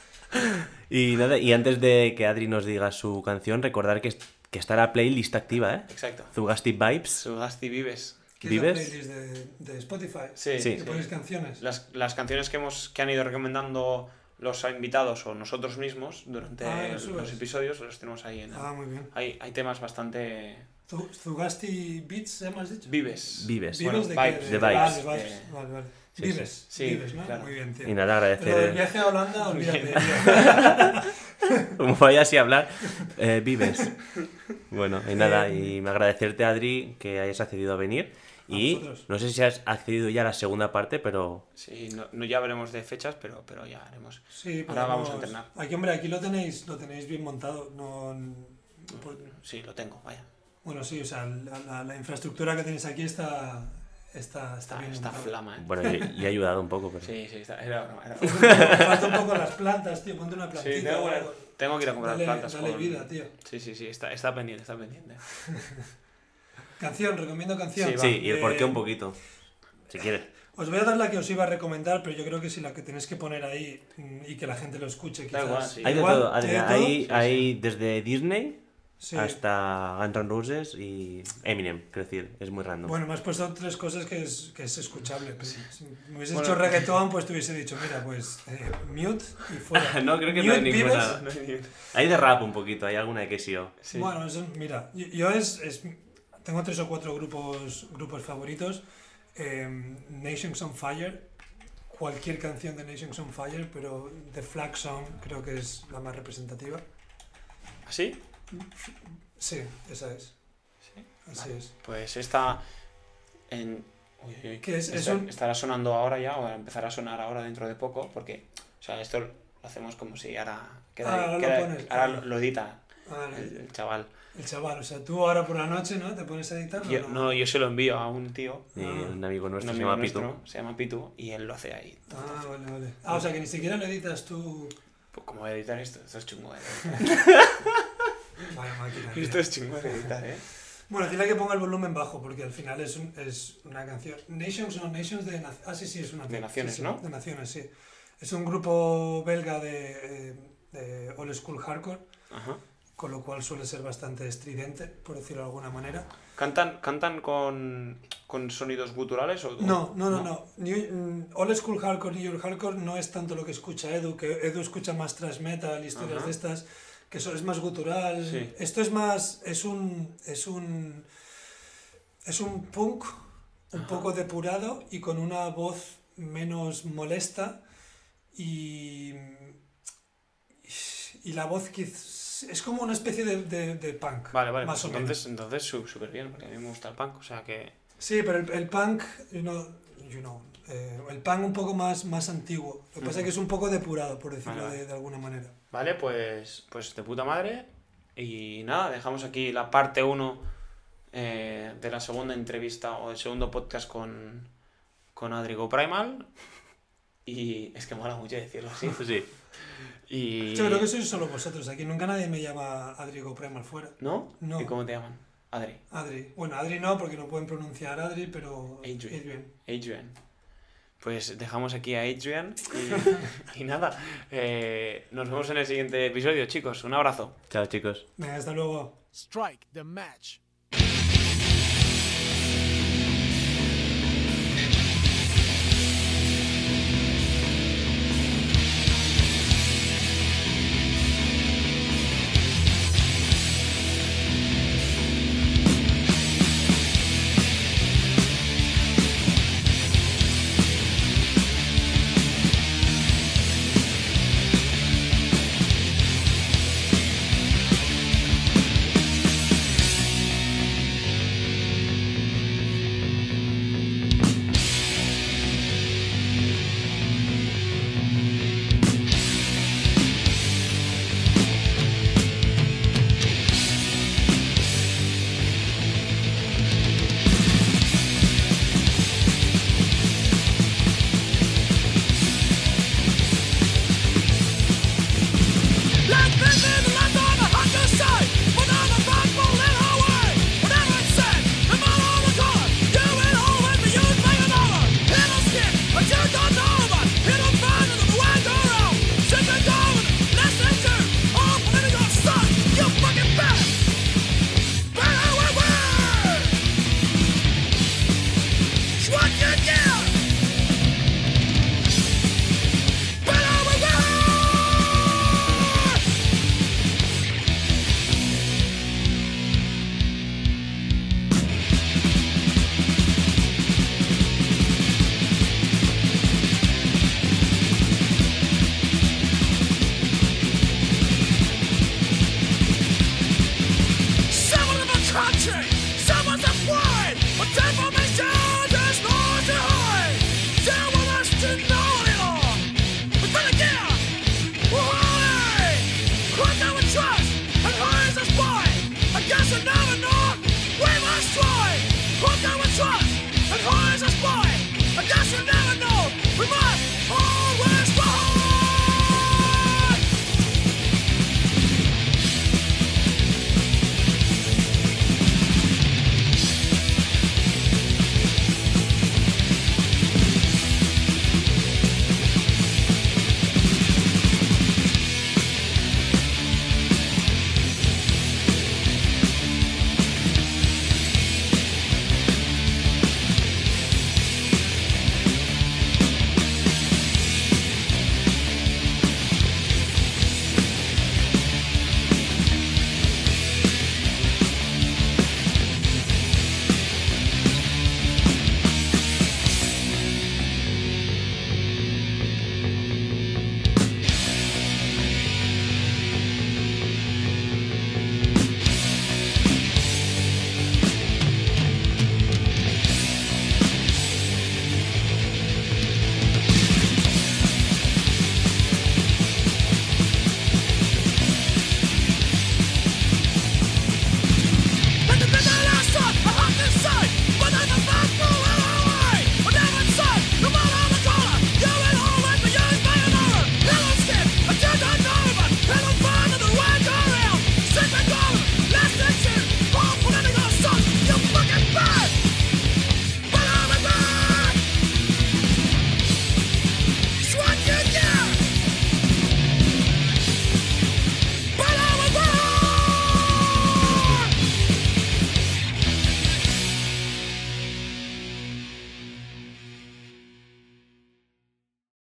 S2: y nada, y antes de que Adri nos diga su canción, recordar que, que está la playlist activa, ¿eh?
S1: Exacto.
S2: Zugasti Vibes.
S1: Zugasti Vives.
S3: ¿Qué ¿Vives? Es la playlist de, de Spotify?
S1: Sí, sí.
S3: ¿Que pones canciones?
S1: Las, las canciones que, hemos, que han ido recomendando los invitados o nosotros mismos durante ah, los episodios los tenemos ahí en
S3: ah, muy bien.
S1: Hay, hay temas bastante
S3: Zu- Zugasti Beats, ¿se llama has dicho?
S1: Vives.
S2: Vives.
S3: ¿Vives
S1: Bueno,
S3: de
S1: vibes.
S2: De
S3: Vale,
S2: vibes.
S3: vibes.
S1: Eh,
S3: Vale, vale.
S2: Sí,
S3: Vives,
S1: sí.
S3: vives, ¿no?
S1: claro.
S3: Muy bien, tío.
S2: Y nada,
S3: Lo del
S2: agradecer.
S3: viaje a Holanda, olvídate.
S2: Como vaya así a hablar, eh, vives. Bueno, y nada, y me agradecerte, Adri, que hayas accedido a venir. Y
S3: vosotros.
S2: no sé si has accedido ya a la segunda parte, pero
S1: Sí, no, no- ya veremos de fechas, pero, pero ya haremos.
S3: Sí,
S1: Ahora vamos a
S3: podemos-
S1: entrenar.
S3: Aquí, hombre, aquí lo tenéis, lo tenéis bien montado. No, por-
S1: Sí, lo tengo, vaya.
S3: bueno, sí, o sea, la, la- la infraestructura que tenéis aquí está, está, está
S1: Está,
S3: bien
S1: está flama, ¿eh?
S2: bueno, y, ha ayudado un poco. Pero...
S1: Sí, sí, está, era broma, era
S3: Me
S1: broma.
S3: falta un poco las plantas, tío. Ponte una plantita.
S1: Sí, tengo, que-
S3: algo.
S1: tengo que ir a comprar
S3: Dale-
S1: plantas.
S3: dale
S1: con-
S3: vida, tío.
S1: Sí, sí, sí, está, está pendiente, está pendiente.
S3: Canción, recomiendo canción.
S1: Sí.
S2: Sí, y el porqué
S3: Eh,
S2: un poquito, si quieres.
S3: Os voy a dar la que os iba a recomendar, pero yo creo que si la que tenéis que poner ahí mm, y que la gente lo escuche,
S1: Da
S3: quizás.
S1: igual, sí.
S2: Hay de todo, Adri.
S3: hay de todo.
S2: Hay,
S1: Sí, sí.
S2: hay desde Disney
S3: Sí.
S2: hasta Guns N' Roses y Eminem, quiero decir, es muy random.
S3: Bueno, me has puesto tres cosas que es, que es escuchable. pero Si me hubieses
S1: Bueno.
S3: hecho reggaetón, pues te hubiese dicho, mira, pues eh, mute y fuera.
S2: no, creo que no hay
S3: Mute,
S2: ninguna. Hay de rap un poquito, hay alguna de Kesio.
S1: Sí.
S3: Bueno, eso- mira, yo, es, es- tengo tres o cuatro grupos, grupos favoritos. Eh, Nations on Fire, cualquier canción de Nations on Fire, pero The Flag Song creo que es la más representativa.
S1: ¿Así?
S3: Sí, esa es.
S1: Sí.
S3: Así
S1: Vale.
S3: es.
S1: Pues está en... Uy, uy, uy.
S3: Que es- es un-
S1: Estará sonando ahora ya o empezará a sonar ahora dentro de poco porque, o sea, esto lo hacemos como si ahora... Queda,
S3: Ah, ahora lo
S1: queda-
S3: pones.
S1: ahora lo, lo edita
S3: Ah,
S1: el, el chaval.
S3: el chaval, o sea, tú ahora por la noche, ¿no? ¿Te pones a editar?
S1: Yo, no, yo se lo envío a un tío,
S2: Y
S3: Ah.
S2: un amigo
S1: un
S2: nuestro se llama Pitu.
S1: nuestro, se llama Pitu, y él lo hace ahí.
S3: Ah, vale, vale. Ah, o sea, que ni siquiera lo editas tú.
S1: Pues, ¿Cómo voy a editar esto? Esto es chungo, ¿eh?
S3: Vaya máquina. tío.
S1: Esto es de editar, ¿eh?
S3: Bueno, dile que ponga el volumen bajo, porque al final es, un- es una canción. Nations, no, Nations de. nac- Ah, sí, sí, es una.
S1: De naciones,
S3: sí, sí,
S1: ¿no?
S3: De naciones, sí. Es un grupo belga de, eh, de old school hardcore,
S1: Ajá.
S3: con lo cual suele ser bastante estridente, por decirlo de alguna manera.
S1: ¿Cantan, cantan con, con sonidos guturales o
S3: No, no, no, no. New- mm, old school hardcore, New York hardcore no es tanto lo que escucha Edu, que Edu escucha más thrash metal, historias
S1: Ajá.
S3: de estas, que eso es más gutural.
S1: Sí.
S3: Esto es más, es un, es un, es un punk un
S1: Ajá.
S3: poco depurado y con una voz menos molesta y, y la voz quiz- es como una especie de, de- de punk.
S1: Vale, vale,
S3: más
S1: pues
S3: o menos.
S1: entonces, entonces súper bien, porque a mí me gusta el punk, o sea que...
S3: Sí, pero el, el punk, you know, you know, eh, el punk un poco más, más antiguo. Lo que pasa es que es un poco depurado, por decirlo
S1: Vale.
S3: De, de alguna manera.
S1: Vale, pues, pues de puta madre. Y nada, dejamos aquí la parte 1 de la segunda entrevista o el segundo podcast con, con Adrigo Primal. Y es que mola mucho decirlo así.
S2: Sí.
S1: Y...
S3: Yo creo que sois solo vosotros. Aquí nunca nadie me llama Adrigo Primal fuera.
S1: ¿No?
S3: No.
S1: ¿Y cómo te llaman? Adri.
S3: Adri. Bueno, Adri no, porque no pueden pronunciar Adri, pero
S1: Adrian. Adrian. Pues dejamos aquí a Adrian y, y nada, eh, nos vemos en el siguiente episodio, chicos. Un abrazo.
S2: Chao, chicos.
S3: Hasta luego.
S4: Strike the match.